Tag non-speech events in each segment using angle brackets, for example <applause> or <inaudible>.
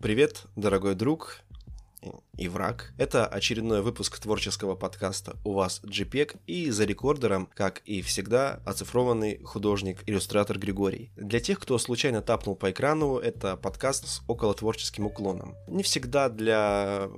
Привет, дорогой друг и враг. Это очередной выпуск творческого подкаста «У вас JPEG» и за рекордером, как и всегда, оцифрованный художник-иллюстратор Григорий. Для тех, кто случайно тапнул по экрану, это подкаст с околотворческим уклоном. Не всегда для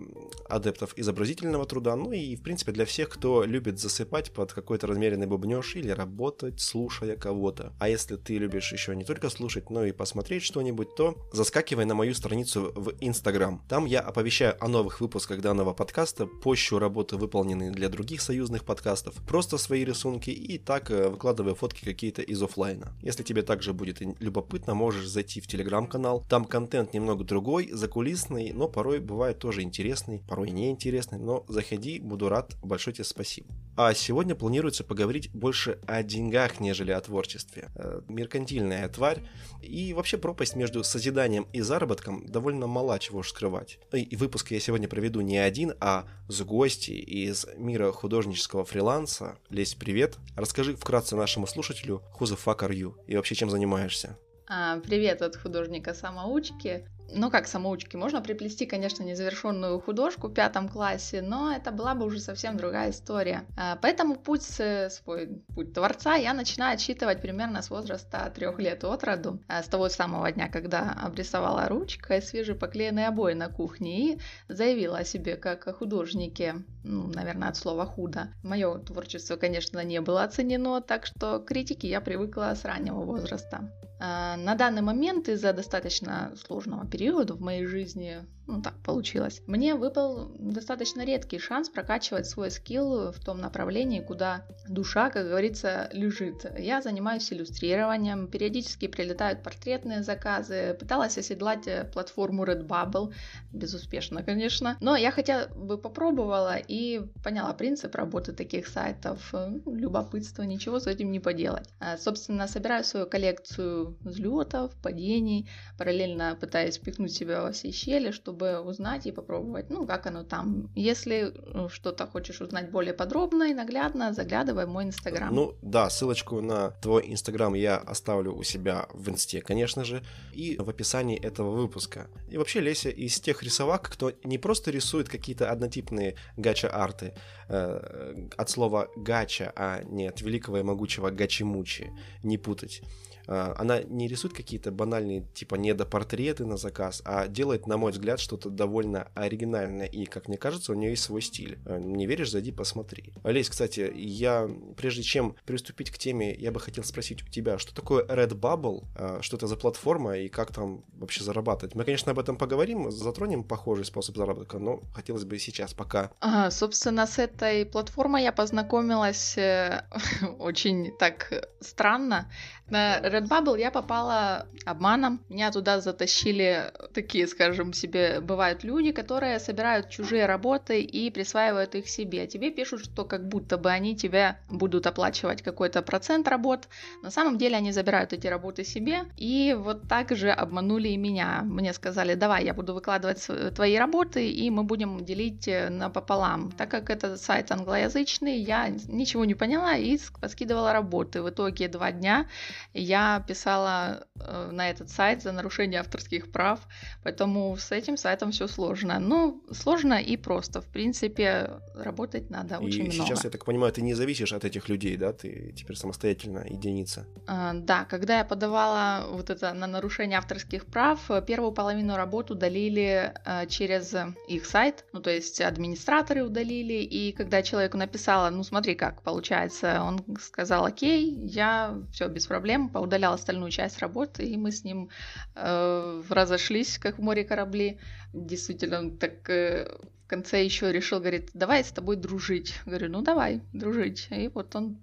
адептов изобразительного труда, ну и, в принципе, для всех, кто любит засыпать под какой-то размеренный бубнеж или работать, слушая кого-то. А если ты любишь еще не только слушать, но и посмотреть что-нибудь, то заскакивай на мою страницу в Instagram. Там я оповещаю о новых выпусках данного подкаста, пощу работы, выполненные для других союзных подкастов, просто свои рисунки и так э, выкладываю фотки какие-то из офлайна. Если тебе также будет любопытно, можешь зайти в телеграм-канал. Там контент немного другой, закулисный, но порой бывает тоже интересный, порой неинтересный, но заходи, буду рад, большое тебе спасибо. А сегодня планируется поговорить больше о деньгах, нежели о творчестве. Э, меркантильная тварь и вообще пропасть между созиданием и заработком довольно мала, чего уж скрывать. И выпуск я сегодня проведу не один, а с гостей из мира художнического фриланса. Лесь, привет. Расскажи вкратце нашему слушателю, who the fuck are you? И вообще чем занимаешься? А, привет от художника-самоучки. Ну, как самоучки, можно приплести, конечно, незавершенную художку в пятом классе, но это была бы уже совсем другая история. А, поэтому путь, свой путь творца я начинаю отсчитывать примерно с возраста трех лет от роду, а, с того самого дня, когда обрисовала ручкой свежепоклеенные обои на кухне и заявила о себе как о художнике, ну, наверное, от слова худо. Мое творчество, конечно, не было оценено, так что к критике я привыкла с раннего возраста. А, на данный момент из-за достаточно сложного периода в моей жизни ну так получилось. Мне выпал достаточно редкий шанс прокачивать свой скилл в том направлении, куда душа, как говорится, лежит. Я занимаюсь иллюстрированием, периодически прилетают портретные заказы, пыталась оседлать э, платформу Redbubble, безуспешно, конечно, но я хотя бы попробовала и поняла принцип работы таких сайтов. Ну, любопытство, ничего с этим не поделать. А, собственно, собираю свою коллекцию взлетов, падений, параллельно пытаясь впихнуть себя во все щели, чтобы чтобы узнать и попробовать, ну, как оно там. Если э, что-то хочешь узнать более подробно и наглядно, заглядывай в мой инстаграм. Ну, да, ссылочку на твой инстаграм я оставлю у себя в инсте, конечно же, и в описании этого выпуска. И вообще, Леся из тех рисовак, кто не просто рисует какие-то однотипные гача-арты, э, от слова гача, а не от великого и могучего гачи-мучи, не путать. А, она не рисует какие-то банальные, типа, недопортреты на заказ, а делает, на мой взгляд, что-то довольно оригинальное. И, как мне кажется, у нее есть свой стиль. А, не веришь, зайди посмотри. Олесь, кстати, я, прежде чем приступить к теме, я бы хотел спросить у тебя, что такое Redbubble, а, что это за платформа и как там вообще зарабатывать? Мы, конечно, об этом поговорим, затронем похожий способ заработка, но хотелось бы сейчас пока. Ага, собственно, с этой платформой я познакомилась э, <laughs> очень так странно. На Redbubble я попала обманом. Меня туда затащили такие, скажем себе, бывают люди, которые собирают чужие работы и присваивают их себе. Тебе пишут, что как будто бы они тебя будут оплачивать какой-то процент работ. На самом деле они забирают эти работы себе. И вот так же обманули и меня. Мне сказали, давай, я буду выкладывать твои работы, и мы будем делить э, напополам. Так как это сайт англоязычный, я ничего не поняла и скидывала работы. В итоге два дня я писала э, на этот сайт за нарушение авторских прав, поэтому с этим сайтом все сложно. Ну, сложно и просто. В принципе, работать надо и очень много. И сейчас, я так понимаю, ты не зависишь от этих людей, да? Ты теперь самостоятельно единица. А, да, когда я подавала вот это на нарушение авторских прав, первую половину работ удалили а, через их сайт, ну, то есть администраторы удалили, и когда человеку написала, ну, смотри, как получается, он сказал, окей, я все без проблем, поудалял остальную часть работы, и мы с ним э, разошлись, как в море корабли. Действительно, он так э, в конце еще решил, говорит, давай с тобой дружить. Говорю, ну давай, дружить. И вот он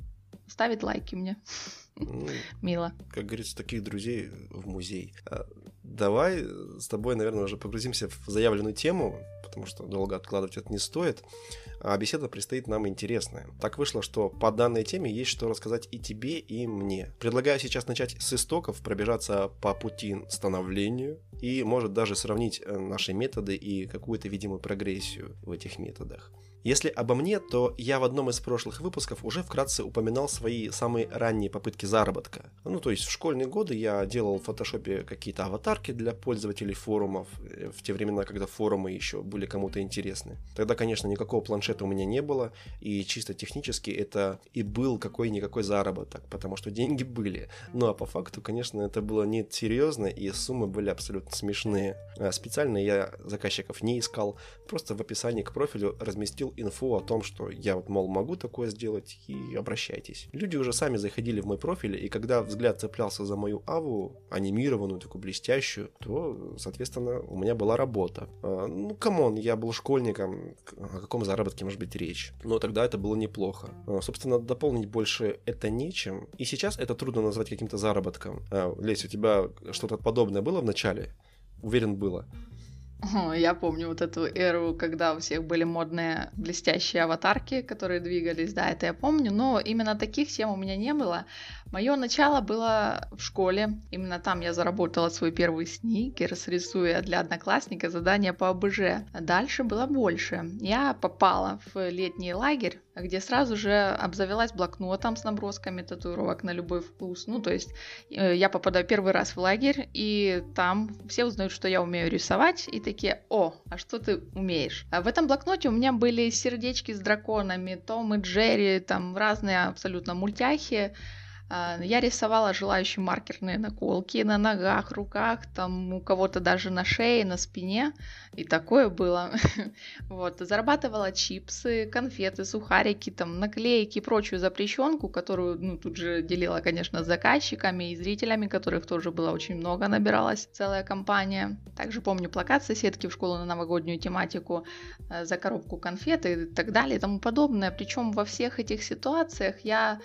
ставит лайки мне. Ну, <laughs> Мило. Как говорится, таких друзей в музей. А, давай с тобой, наверное, уже погрузимся в заявленную тему, потому что долго откладывать это не стоит. А беседа предстоит нам интересная. Так вышло, что по данной теме есть что рассказать и тебе, и мне. Предлагаю сейчас начать с истоков, пробежаться по пути становлению и, может, даже сравнить э, наши методы и какую-то видимую прогрессию в этих методах. Если обо мне, то я в одном из прошлых выпусков уже вкратце упоминал свои самые ранние попытки заработка. Ну, то есть в школьные годы я делал в фотошопе какие-то аватарки для пользователей форумов, э, в те времена, когда форумы еще были кому-то интересны. Тогда, конечно, никакого планшета у меня не было, и чисто технически это и был какой-никакой заработок, потому что деньги <laughs> были. Ну а по факту, конечно, это было не серьезно, и суммы были абсолютно смешные. А специально я заказчиков не искал, просто в описании к профилю разместил инфу о том, что я вот, мол, могу такое сделать, и обращайтесь. Люди уже сами заходили в мой профиль, и когда взгляд цеплялся за мою аву, анимированную, такую блестящую, то, соответственно, у меня была работа. А, ну, come on, я был школьником, о каком заработке может быть речь? Но тогда это было неплохо. А, собственно, дополнить больше это нечем, и сейчас это трудно назвать каким-то заработком. А, Лесь, у тебя что-то подобное было в начале? Уверен, было. Я помню вот эту эру, когда у всех были модные блестящие аватарки, которые двигались, да, это я помню, но именно таких тем у меня не было. Мое начало было в школе, именно там я заработала свой первый сникер, рисуя для одноклассника задание по ОБЖ. Дальше было больше. Я попала в летний лагерь, где сразу же обзавелась блокнотом с набросками татуировок на любой вкус. Ну, то есть э, я попадаю первый раз в лагерь, и там все узнают, что я умею рисовать, и такие, о, а что ты умеешь? А в этом блокноте у меня были сердечки с драконами, Том и Джерри, там разные абсолютно мультяхи, я рисовала желающим маркерные наколки на ногах, руках, там у кого-то даже на шее, на спине. И такое было. <laughs> вот. Зарабатывала чипсы, конфеты, сухарики, там, наклейки и прочую запрещенку, которую ну, тут же делила, конечно, с заказчиками и зрителями, которых тоже было очень много, набиралась целая компания. Также помню плакат соседки в школу на новогоднюю тематику э, за коробку конфет и так далее и тому подобное. Причем во всех этих ситуациях я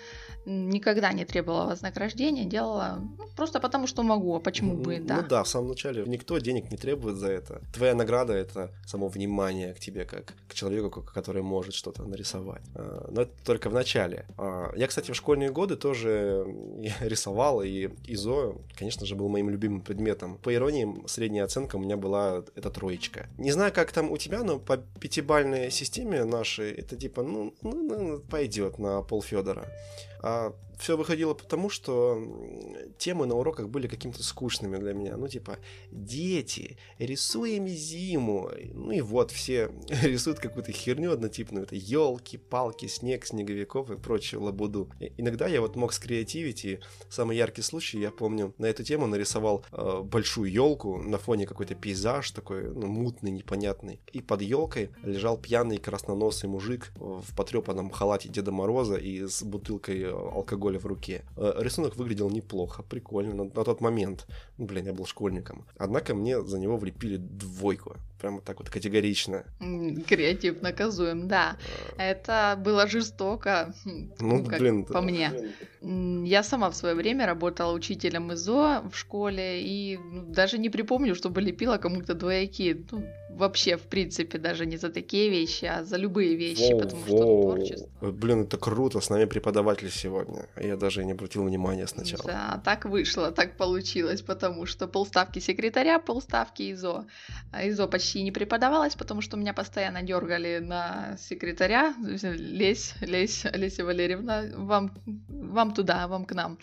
никогда не требовала вознаграждения, делала ну, просто потому, что могу, а почему бы, да. Ну да, в самом начале никто денег не требует за это. Твоя награда — это само внимание к тебе, как к человеку, который может что-то нарисовать. А, но это только в начале. А, я, кстати, в школьные годы тоже <laughs> рисовал, и ИЗО, конечно же, был моим любимым предметом. По иронии, средняя оценка у меня была эта троечка. Не знаю, как там у тебя, но по пятибальной системе нашей это типа, ну, ну, ну пойдет на пол Федора. А все выходило потому, что темы на уроках были какими-то скучными для меня. Ну, типа, дети, рисуем зиму. Ну и вот, все <laughs> рисуют какую-то херню однотипную. Это елки, палки, снег, снеговиков и прочую лабуду. Иногда я вот мог скреативить, и самый яркий случай, я помню, на эту тему нарисовал э, большую елку на фоне какой-то пейзаж такой, ну, мутный, непонятный. И под елкой лежал пьяный красноносый мужик в потрепанном халате Деда Мороза и с бутылкой э, алкоголя в руке. Э, рисунок выглядел неплохо, прикольно на, на тот момент. Ну, блин, я был школьником. Однако мне за него влепили двойку. Прямо так вот категорично. Креатив наказуем, да. А... Это было жестоко, ну, ну как блин, по мне. Я сама в свое время работала учителем ИЗО в школе и ну, даже не припомню, чтобы лепила кому-то двойки. Ну, вообще, в принципе, даже не за такие вещи, а за любые вещи, воу, потому воу. что творчество. Блин, это круто, с нами преподаватель сегодня. Я даже не обратил внимания сначала. Да, так вышло, так получилось, потому что полставки секретаря, полставки ИЗО. А ИЗО почти не преподавалось, потому что меня постоянно дергали на секретаря. Лезь, лезь, Олеся Валерьевна, вам, вам туда, вам к нам.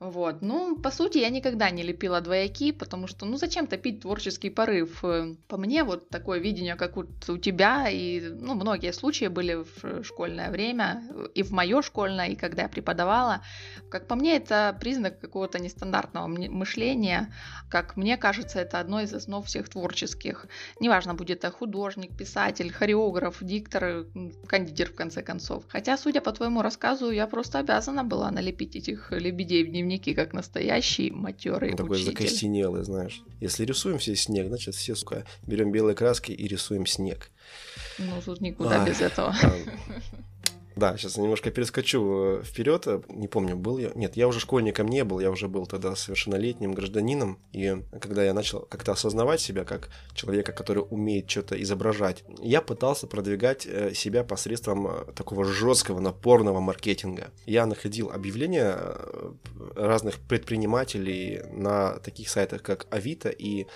Вот. Ну, по сути, я никогда не лепила двояки, потому что, ну, зачем топить творческий порыв? Э, по мне, вот такое видение, как вот у тебя, и, ну, многие случаи были в школьное время, и в мое школьное, и когда я преподавала. Как по мне, это признак какого-то нестандартного мышления. Как мне кажется, это одно из основ всех творческих. Неважно, будет это художник, писатель, хореограф, диктор, кондитер, в конце концов. Хотя, судя по твоему рассказу, я просто обязана была налепить этих лебедей в дневники, как настоящий матерый Он такой учитель. закостенелый, знаешь. Если рисуем все снег, значит все, сука, берем белые краски и рисуем снег. Ну, тут никуда а, без этого. А, да, сейчас немножко перескочу э, вперед. Не помню, был я. Нет, я уже школьником не был, я уже был тогда совершеннолетним гражданином. И когда я начал как-то осознавать себя как человека, который умеет что-то изображать, я пытался продвигать э, себя посредством э, такого жесткого, напорного маркетинга. Я находил объявления разных предпринимателей на таких сайтах, как Авито и э,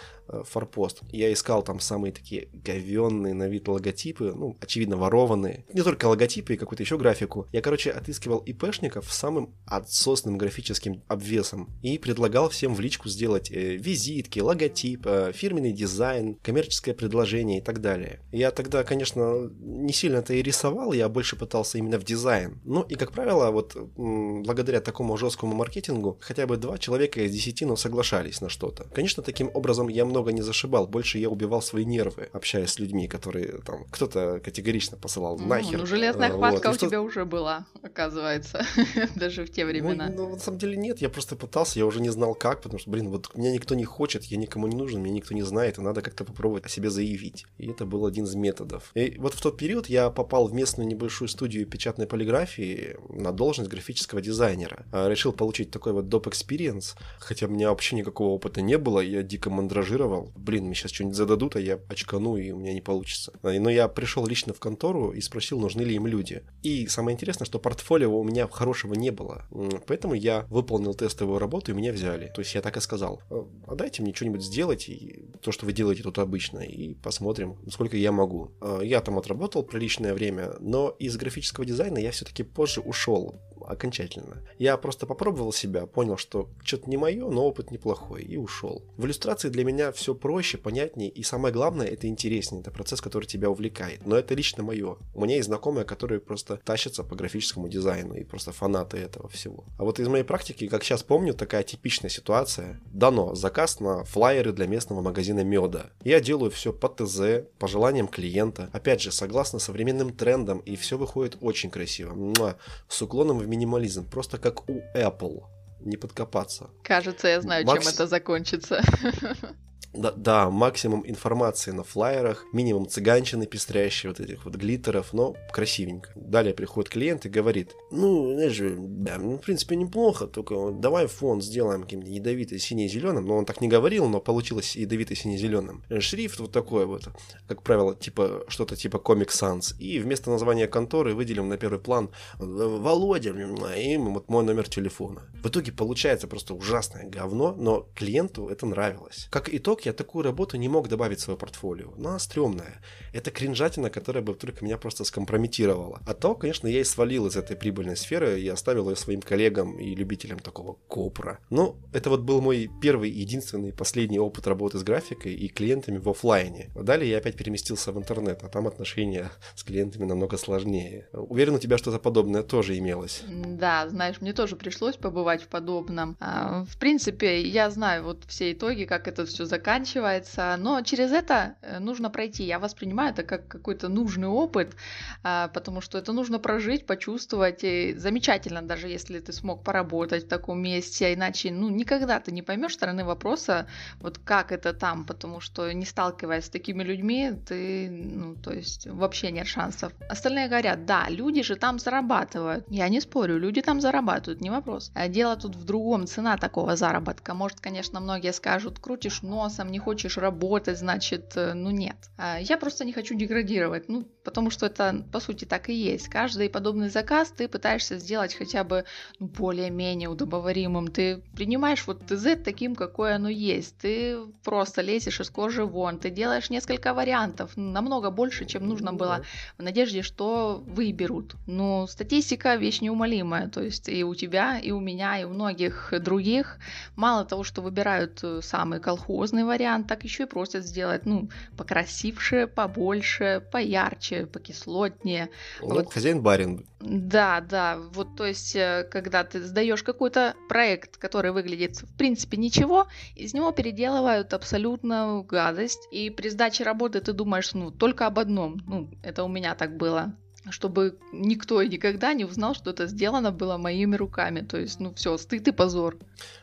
форпост. Я искал там самые такие говенные на вид логотипы, ну, очевидно, ворованные. Не только логотипы и какую-то еще графику. Я, короче, отыскивал ИПшников с самым отсосным графическим обвесом и предлагал всем в личку сделать э, визитки, логотип, э, фирменный дизайн, коммерческое предложение и так далее. Я тогда, конечно, не сильно это и рисовал, я больше пытался именно в дизайн. Ну и, как правило, вот благодаря такому жесткому маркетингу хотя бы два человека из десяти ну, соглашались на что-то. Конечно, таким образом я много не зашибал, больше я убивал свои нервы, общаясь с людьми, которые там кто-то категорично посылал нахер. Ну, железная хватка вот. у тебя уже была, оказывается, <laughs> даже в те времена. Ну, ну, на самом деле нет, я просто пытался, я уже не знал как, потому что, блин, вот меня никто не хочет, я никому не нужен, меня никто не знает, и надо как-то попробовать о себе заявить. И это был один из методов. И вот в тот период я попал в местную небольшую студию печатной полиграфии на должность графического дизайнера. А, решил получить такой вот доп. experience, хотя у меня вообще никакого опыта не было, я дико мандражировал. Блин, мне сейчас что-нибудь зададут, а я очкану, и у меня не получится. Но я пришел лично в контору и спросил, нужны ли им люди. И самое интересное, что портфолио у меня хорошего не было. Поэтому я выполнил тестовую работу, и меня взяли. То есть я так и сказал, а дайте мне что-нибудь сделать, и то, что вы делаете тут обычно, и посмотрим, сколько я могу. А, я там отработал приличное время, но из графического дизайна я все-таки позже ушел окончательно. Я просто попробовал себя, понял, что что-то не мое, но опыт неплохой, и ушел. В иллюстрации для меня все проще, понятнее, и самое главное, это интереснее, это процесс, который тебя увлекает. Но это лично мое. У меня есть знакомые, которые просто тащатся по графическому дизайну, и просто фанаты этого всего. А вот из моей практики, как сейчас помню, такая типичная ситуация. Дано заказ на флайеры для местного магазина меда. Я делаю все по ТЗ, по желаниям клиента. Опять же, согласно современным трендам, и все выходит очень красиво. Муа, с уклоном в минимализм, просто как у Apple. Не подкопаться. Кажется, я знаю, Макс... чем это закончится. <laughs> Да, да, максимум информации на флайерах, минимум цыганчины пестрящие, вот этих вот глиттеров, но красивенько. Далее приходит клиент и говорит, ну, знаешь да, ну, в принципе, неплохо, только давай фон сделаем каким-то ядовитый синий-зеленым, но он так не говорил, но получилось ядовитый синий-зеленым. Шрифт вот такой вот, как правило, типа, что-то типа Comic Sans, и вместо названия конторы выделим на первый план Володя, и вот мой номер телефона. В итоге получается просто ужасное говно, но клиенту это нравилось. Как итог, я такую работу не мог добавить в свое портфолио. Но она стрёмная. Это кринжатина, которая бы только меня просто скомпрометировала. А то, конечно, я и свалил из этой прибыльной сферы и оставил ее своим коллегам и любителям такого копра. Но это вот был мой первый, единственный, последний опыт работы с графикой и клиентами в офлайне. Далее я опять переместился в интернет, а там отношения с клиентами намного сложнее. Уверен, у тебя что-то подобное тоже имелось. Да, знаешь, мне тоже пришлось побывать в подобном. А, в принципе, я знаю вот все итоги, как это все заканчивается заканчивается, но через это э, нужно пройти. Я воспринимаю это как какой-то нужный опыт, а, потому что это нужно прожить, почувствовать. И замечательно, даже если ты смог поработать в таком месте, а иначе ну, никогда ты не поймешь стороны вопроса, вот как это там, потому что не сталкиваясь с такими людьми, ты, ну, то есть вообще нет шансов. Остальные говорят, да, люди же там зарабатывают. Я не спорю, люди там зарабатывают, не вопрос. А дело тут в другом, цена такого заработка. Может, конечно, многие скажут, крутишь носом, не хочешь работать, значит, э, ну нет. А я просто не хочу деградировать, ну, потому что это, по сути, так и есть. Каждый подобный заказ ты пытаешься сделать хотя бы ну, более-менее удобоваримым. Ты принимаешь вот ТЗ таким, какое оно есть. Ты просто лезешь из кожи вон, ты делаешь несколько вариантов, намного больше, чем нужно было, в надежде, что выберут. Но статистика вещь неумолимая, то есть и у тебя, и у меня, и у многих других. Мало того, что выбирают э, самый колхозный вариант, так еще и просят сделать, ну, покрасивше, побольше, поярче, покислотнее. Ну, вот. хозяин-барин. Да, да, вот то есть, э, когда ты сдаешь какой-то проект, который выглядит в принципе ничего, из него переделывают абсолютно гадость, и при сдаче работы ты думаешь, ну, только об одном, ну, это у меня так было, чтобы никто и никогда не узнал, что это сделано было моими руками. То есть, ну все, стыд и позор.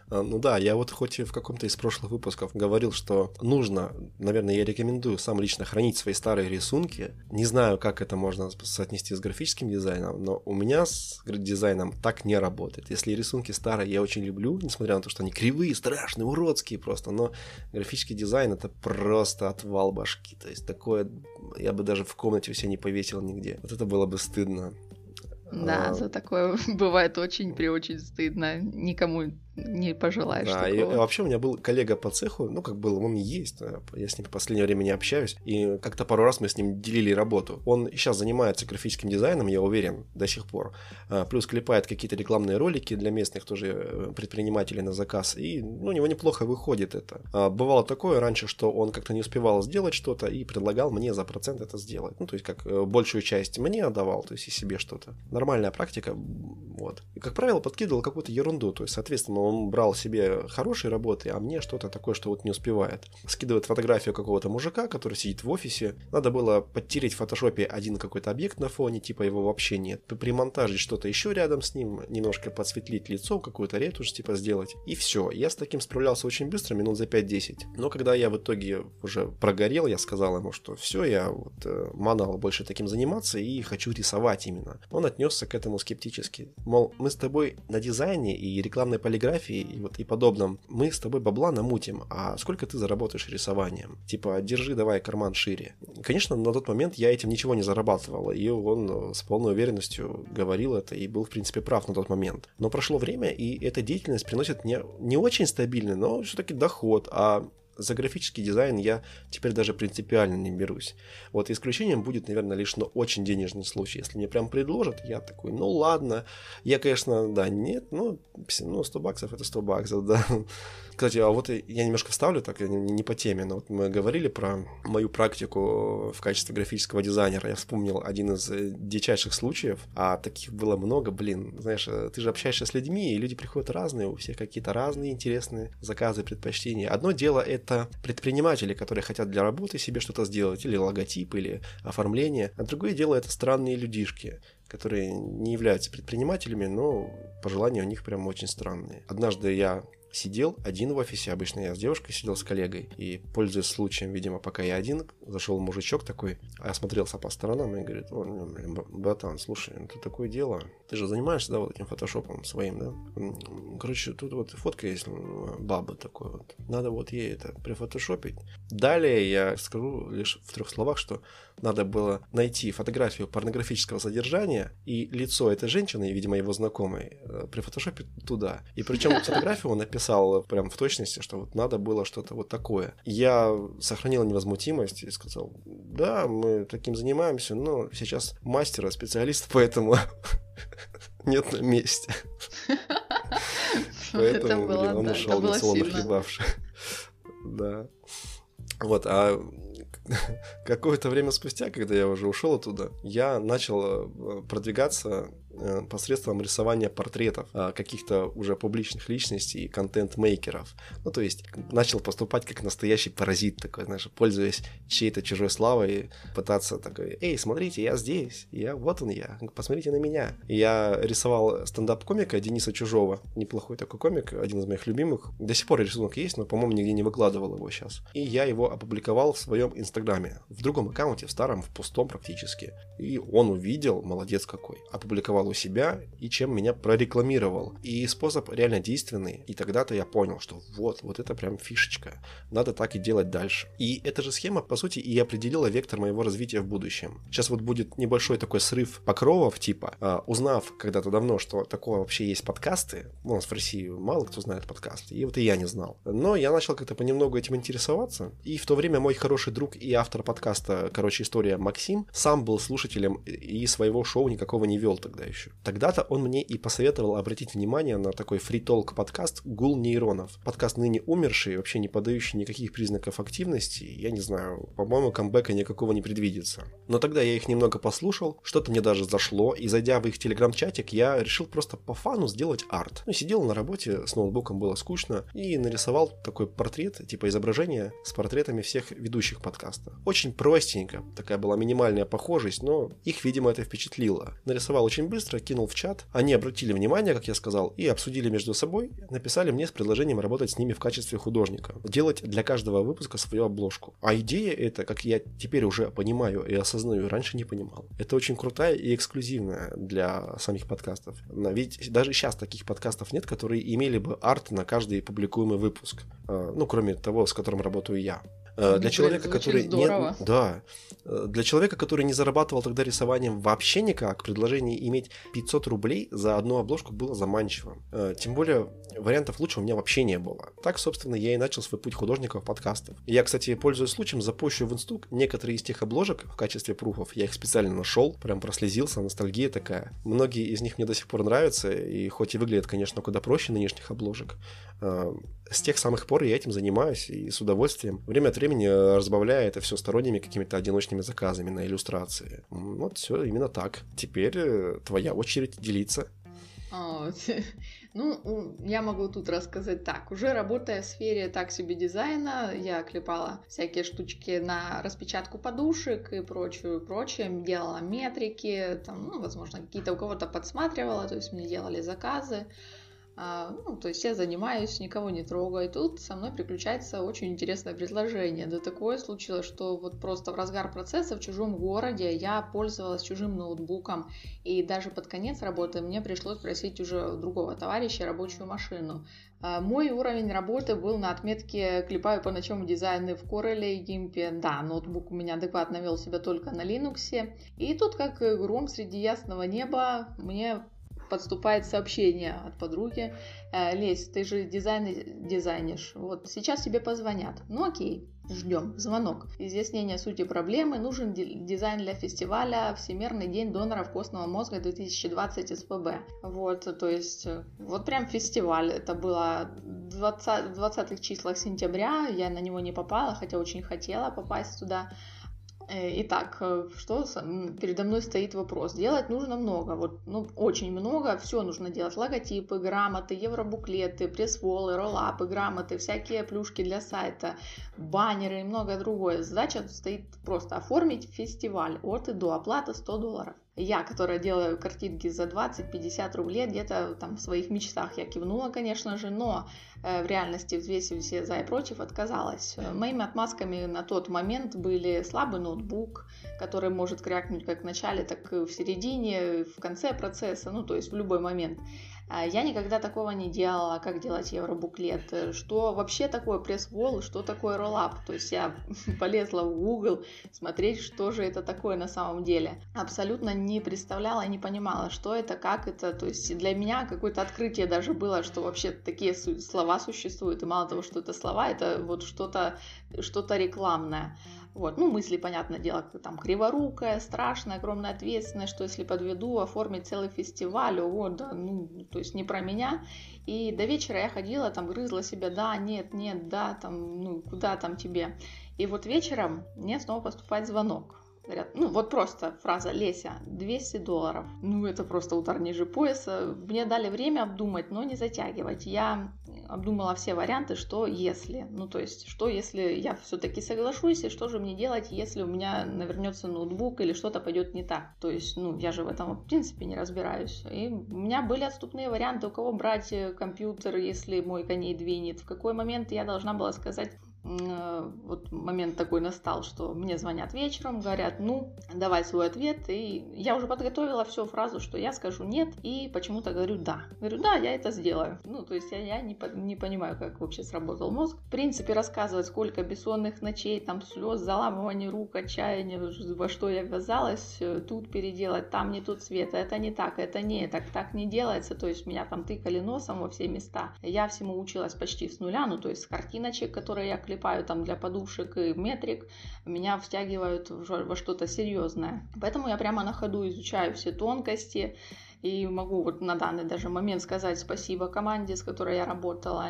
А, ну да, я вот хоть и в каком-то из прошлых выпусков говорил, что нужно, наверное, я рекомендую сам лично хранить свои старые рисунки. Не знаю, как это можно соотнести с графическим дизайном, но у меня с дизайном так не работает. Если рисунки старые я очень люблю, несмотря на то, что они кривые, страшные, уродские просто, но графический дизайн это просто отвал башки. То есть такое я бы даже в комнате у себя не повесил нигде. Вот это было бы стыдно. Да, а... за такое <laughs> бывает очень при очень стыдно. Никому не пожелаешь да, такого. И вообще у меня был коллега по цеху, ну как был, он и есть, я с ним в последнее время не общаюсь, и как-то пару раз мы с ним делили работу. Он сейчас занимается графическим дизайном, я уверен, до сих пор. А, плюс клепает какие-то рекламные ролики для местных тоже э, предпринимателей на заказ, и ну, у него неплохо выходит это. А, бывало такое раньше, что он как-то не успевал сделать что-то и предлагал мне за процент это сделать. Ну, то есть как э, большую часть мне отдавал, то есть и себе что-то. Нормальная практика, вот. И, как правило, подкидывал какую-то ерунду, то есть, соответственно, он брал себе хорошие работы, а мне что-то такое, что вот не успевает. Скидывает фотографию какого-то мужика, который сидит в офисе. Надо было подтереть в фотошопе один какой-то объект на фоне, типа его вообще нет. Примонтажить что-то еще рядом с ним, немножко подсветлить лицо, какую-то ретушь типа сделать. И все. Я с таким справлялся очень быстро, минут за 5-10. Но когда я в итоге уже прогорел, я сказал ему, что все, я вот э, манал больше таким заниматься и хочу рисовать именно. Он отнесся к этому скептически. Мол, мы с тобой на дизайне и рекламной полиграфии и вот и подобном, мы с тобой бабла намутим, а сколько ты заработаешь рисованием? Типа, держи давай карман шире. Конечно, на тот момент я этим ничего не зарабатывал, и он с полной уверенностью говорил это и был, в принципе, прав на тот момент. Но прошло время, и эта деятельность приносит не, не очень стабильный, но все-таки доход, а за графический дизайн я теперь даже принципиально не берусь. Вот исключением будет, наверное, лишь ну, очень денежный случай. Если мне прям предложат, я такой, ну ладно. Я, конечно, да, нет, ну, ну 100 баксов это 100 баксов, да. Кстати, а вот я немножко вставлю, так не, по теме, но вот мы говорили про мою практику в качестве графического дизайнера. Я вспомнил один из э, дичайших случаев, а таких было много, блин. Знаешь, э, ты же общаешься с людьми, и люди приходят разные, у всех какие-то разные интересные заказы, предпочтения. Одно дело это предприниматели, которые хотят для работы себе что-то сделать, или логотип, или оформление, а другое дело это странные людишки, которые не являются предпринимателями, но пожелания у них прям очень странные. Однажды я сидел один в офисе, обычно я с девушкой сидел с коллегой, и, пользуясь случаем, видимо, пока я один, зашел мужичок такой, осмотрелся по сторонам и говорит, о, ну, братан, слушай, ну тут такое дело, ты же занимаешься, да, вот этим фотошопом своим, да? Короче, тут вот фотка есть бабы такой вот, надо вот ей это прифотошопить. Далее я скажу лишь в трех словах, что надо было найти фотографию порнографического содержания и лицо этой женщины, видимо, его знакомой, э, прифотошопить туда. И причем <laughs> фотографию он написал описал прям в точности, что вот надо было что-то вот такое. Я сохранил невозмутимость и сказал, да, мы таким занимаемся, но сейчас мастера, специалиста, поэтому <laughs> нет на месте. <laughs> Поэтому, блин, он ушел на хлебавший. Да. Вот, а <laughs> какое-то время спустя, когда я уже ушел оттуда, я начал э, продвигаться посредством рисования портретов а, каких-то уже публичных личностей и контент-мейкеров. Ну, то есть начал поступать как настоящий паразит такой, знаешь, пользуясь чьей-то чужой славой, пытаться такой, эй, смотрите, я здесь, я, вот он я, посмотрите на меня. Я рисовал стендап-комика Дениса Чужого, неплохой такой комик, один из моих любимых. До сих пор рисунок есть, но, по-моему, нигде не выкладывал его сейчас. И я его опубликовал в своем инстаграме, в другом аккаунте, в старом, в пустом практически. И он увидел, молодец какой, опубликовал у себя и чем меня прорекламировал. И способ реально действенный. И тогда-то я понял, что вот, вот это прям фишечка. Надо так и делать дальше. И эта же схема, по сути, и определила вектор моего развития в будущем. Сейчас вот будет небольшой такой срыв покровов, типа, э, узнав когда-то давно, что такое вообще есть подкасты, у нас в России мало кто знает подкасты, и вот и я не знал. Но я начал как-то понемногу этим интересоваться, и в то время мой хороший друг и автор подкаста, короче, история Максим, сам был слушателем и своего шоу никакого не вел тогда еще. Тогда-то он мне и посоветовал обратить внимание на такой фритолк подкаст «Гул нейронов». Подкаст ныне умерший, вообще не подающий никаких признаков активности. Я не знаю, по-моему, камбэка никакого не предвидится. Но тогда я их немного послушал, что-то мне даже зашло, и зайдя в их телеграм-чатик, я решил просто по фану сделать арт. Ну, сидел на работе, с ноутбуком было скучно, и нарисовал такой портрет, типа изображение с портретами всех ведущих подкаста. Очень простенько, такая была минимальная похожесть, но их, видимо, это впечатлило. Нарисовал очень быстро, кинул в чат. Они обратили внимание, как я сказал, и обсудили между собой, написали мне с предложением работать с ними в качестве художника, делать для каждого выпуска свою обложку. А идея эта, как я теперь уже понимаю и осознаю, раньше не понимал. Это очень крутая и эксклюзивная для самих подкастов. Ведь даже сейчас таких подкастов нет, которые имели бы арт на каждый публикуемый выпуск. А, ну, кроме того, с которым работаю я. Э, для человека, который не, да, э, для человека, который не зарабатывал тогда рисованием вообще никак, предложение иметь 500 рублей за одну обложку было заманчивым. Э, тем более вариантов лучше у меня вообще не было. Так, собственно, я и начал свой путь художников подкастов. Я, кстати, пользуясь случаем, запущу в инсту некоторые из тех обложек в качестве пруфов. Я их специально нашел, прям прослезился, ностальгия такая. Многие из них мне до сих пор нравятся, и хоть и выглядят, конечно, куда проще нынешних обложек, с тех самых пор я этим занимаюсь и с удовольствием. Время от времени разбавляя это все сторонними какими-то одиночными заказами на иллюстрации. Вот все именно так. Теперь э, твоя очередь делиться. А, <laughs> ну, я могу тут рассказать так. Уже работая в сфере так себе дизайна, я клепала всякие штучки на распечатку подушек и прочую, прочее. Делала метрики, там, ну, возможно, какие-то у кого-то подсматривала, то есть мне делали заказы. А, ну, то есть я занимаюсь, никого не трогаю. И тут со мной приключается очень интересное предложение. Да такое случилось, что вот просто в разгар процесса в чужом городе я пользовалась чужим ноутбуком. И даже под конец работы мне пришлось просить уже другого товарища рабочую машину. А, мой уровень работы был на отметке «Клепаю по ночам дизайны в Corel и GIMP». Да, ноутбук у меня адекватно вел себя только на Linux. И тут, как гром среди ясного неба, мне подступает сообщение от подруги. «Э, Лесь, ты же дизайн дизайнишь. Вот сейчас тебе позвонят. Ну окей, ждем. Звонок. Изъяснение сути проблемы. Нужен дизайн для фестиваля Всемирный день доноров костного мозга 2020 СПБ. Вот, то есть, э, вот прям фестиваль. Это было 20, 20 числах сентября. Я на него не попала, хотя очень хотела попасть туда. Э, итак, э, что передо мной стоит вопрос? Делать нужно много, вот, ну, очень много, все нужно делать. Логотипы, грамоты, евробуклеты, пресс-волы, роллапы, грамоты, всякие плюшки для сайта, баннеры и многое другое. Задача стоит просто оформить фестиваль от и до, оплата 100 долларов я, которая делаю картинки за 20-50 рублей, где-то там в своих мечтах я кивнула, конечно же, но в реальности, взвесив все за и против, отказалась. Моими отмазками на тот момент были слабый ноутбук, который может крякнуть как в начале, так и в середине, в конце процесса, ну то есть в любой момент. А, я никогда такого не делала, как делать евробуклет, э, что вообще такое пресс-волл, что такое роллап. То есть я <laughs> полезла в Google смотреть, что же это такое на самом деле. Абсолютно не представляла и не понимала, что это, как это. То есть для меня какое-то открытие даже было, что вообще такие слова существуют. И мало того, что это слова, это вот что-то что рекламное. Вот, ну, мысли, понятное дело, там, криворукая, страшная, огромная ответственность, что если подведу, оформить целый фестиваль, вот, да, ну, то есть не про меня. И до вечера я ходила, там, грызла себя, да, нет, нет, да, там, ну, куда там тебе. И вот вечером мне снова поступает звонок. Говорят, ну вот просто фраза «Леся, 200 долларов». Ну это просто удар ниже пояса. Мне дали время обдумать, но не затягивать. Я обдумала все варианты, что если. Ну то есть, что если я все-таки соглашусь, и что же мне делать, если у меня навернется ноутбук или что-то пойдет не так. То есть, ну я же в этом в принципе не разбираюсь. И у меня были отступные варианты, у кого брать э, компьютер, если мой коней двинет. В какой момент я должна была сказать вот момент такой настал, что мне звонят вечером, говорят, ну, давай свой ответ, и я уже подготовила всю фразу, что я скажу нет, и почему-то говорю да. Говорю, да, я это сделаю. Ну, то есть я, я не, не понимаю, как вообще сработал мозг. В принципе, рассказывать, сколько бессонных ночей, там, слез, заламывания рук, отчаяния, во что я ввязалась, э, тут переделать, там не тут цвет, это не так, это не так, так не делается, то есть меня там тыкали носом во все места. Я всему училась почти с нуля, ну, то есть с картиночек, которые я клепаю там для подушек и метрик, меня втягивают во что-то серьезное. Поэтому я прямо на ходу изучаю все тонкости, и могу вот на данный даже момент сказать спасибо команде, с которой я работала.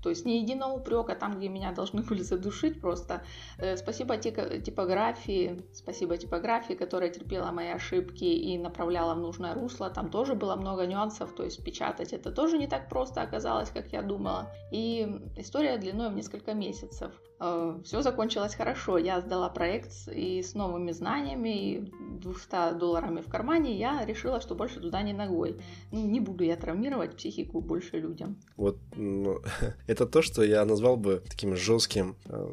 То есть не единого упрека, там, где меня должны <laughs> были задушить просто. Э, спасибо типографии, спасибо типографии, которая терпела мои ошибки и направляла в нужное русло. Там тоже было много нюансов, то есть печатать это тоже не так просто оказалось, как я думала. И история длиной в несколько месяцев. Э, Все закончилось хорошо. Я сдала проект и с новыми знаниями, и 200 долларами в кармане я решила, что больше туда не ногой. Ну, не буду я травмировать психику больше людям. Вот ну, <laughs> это то, что я назвал бы таким жестким э,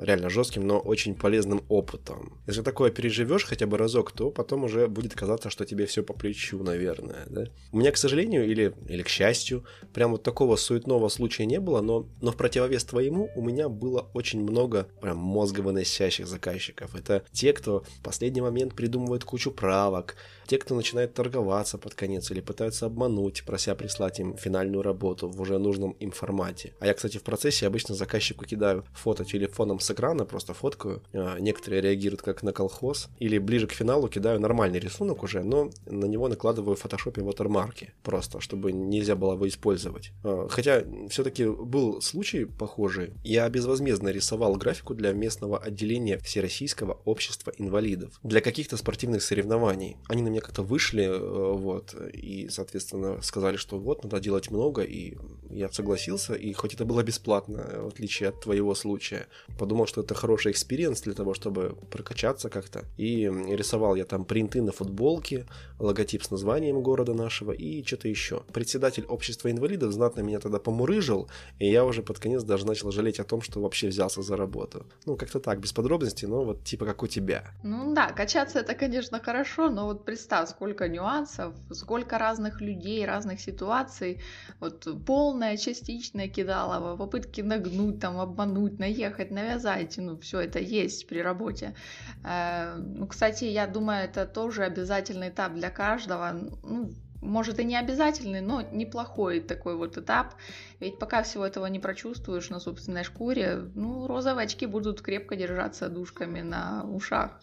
реально жестким, но очень полезным опытом. Если такое переживешь хотя бы разок, то потом уже будет казаться, что тебе все по плечу, наверное. Да? У меня, к сожалению, или, или к счастью, прям вот такого суетного случая не было, но, но в противовес твоему у меня было очень много прям мозговыносящих заказчиков. Это те, кто в последний момент придумывает кучу правок, те, кто начинает торговаться под конец или пытаются обмануть, прося прислать им финальную работу в уже нужном им формате. А я, кстати, в процессе обычно заказчику кидаю фото телефоном с экрана, просто фоткаю. А, некоторые реагируют как на колхоз. Или ближе к финалу кидаю нормальный рисунок уже, но на него накладываю в фотошопе watermarки просто, чтобы нельзя было его использовать. А, хотя все-таки был случай похожий. Я безвозмездно рисовал графику для местного отделения Всероссийского общества инвалидов. Для каких-то спортивных соревнований. Они на меня как-то вышли, э, вот, и, соответственно, сказали, что вот, надо делать много, и я согласился, и хоть это было бесплатно, в отличие от твоего случая, подумал, что это хороший experience для того, чтобы прокачаться как-то, и рисовал я там принты на футболке, логотип с названием города нашего и что-то еще. Председатель общества инвалидов знатно меня тогда помурыжил, и я уже под конец даже начал жалеть о том, что вообще взялся за работу. Ну, как-то так, без подробностей, но вот типа как у тебя. Ну да, качаться это, конечно, хорошо, но вот представь, сколько нюансов, сколько разных людей, разных ситуаций, вот полное, частичное кидалово, попытки нагнуть, там, обмануть, наехать, навязать, ну, все это есть при работе. Э, ну, кстати, я думаю, это тоже обязательный этап для каждого, ну, может и не обязательный, но неплохой такой вот этап. Ведь пока всего этого не прочувствуешь на собственной шкуре, ну, розовые очки будут крепко держаться душками на ушах.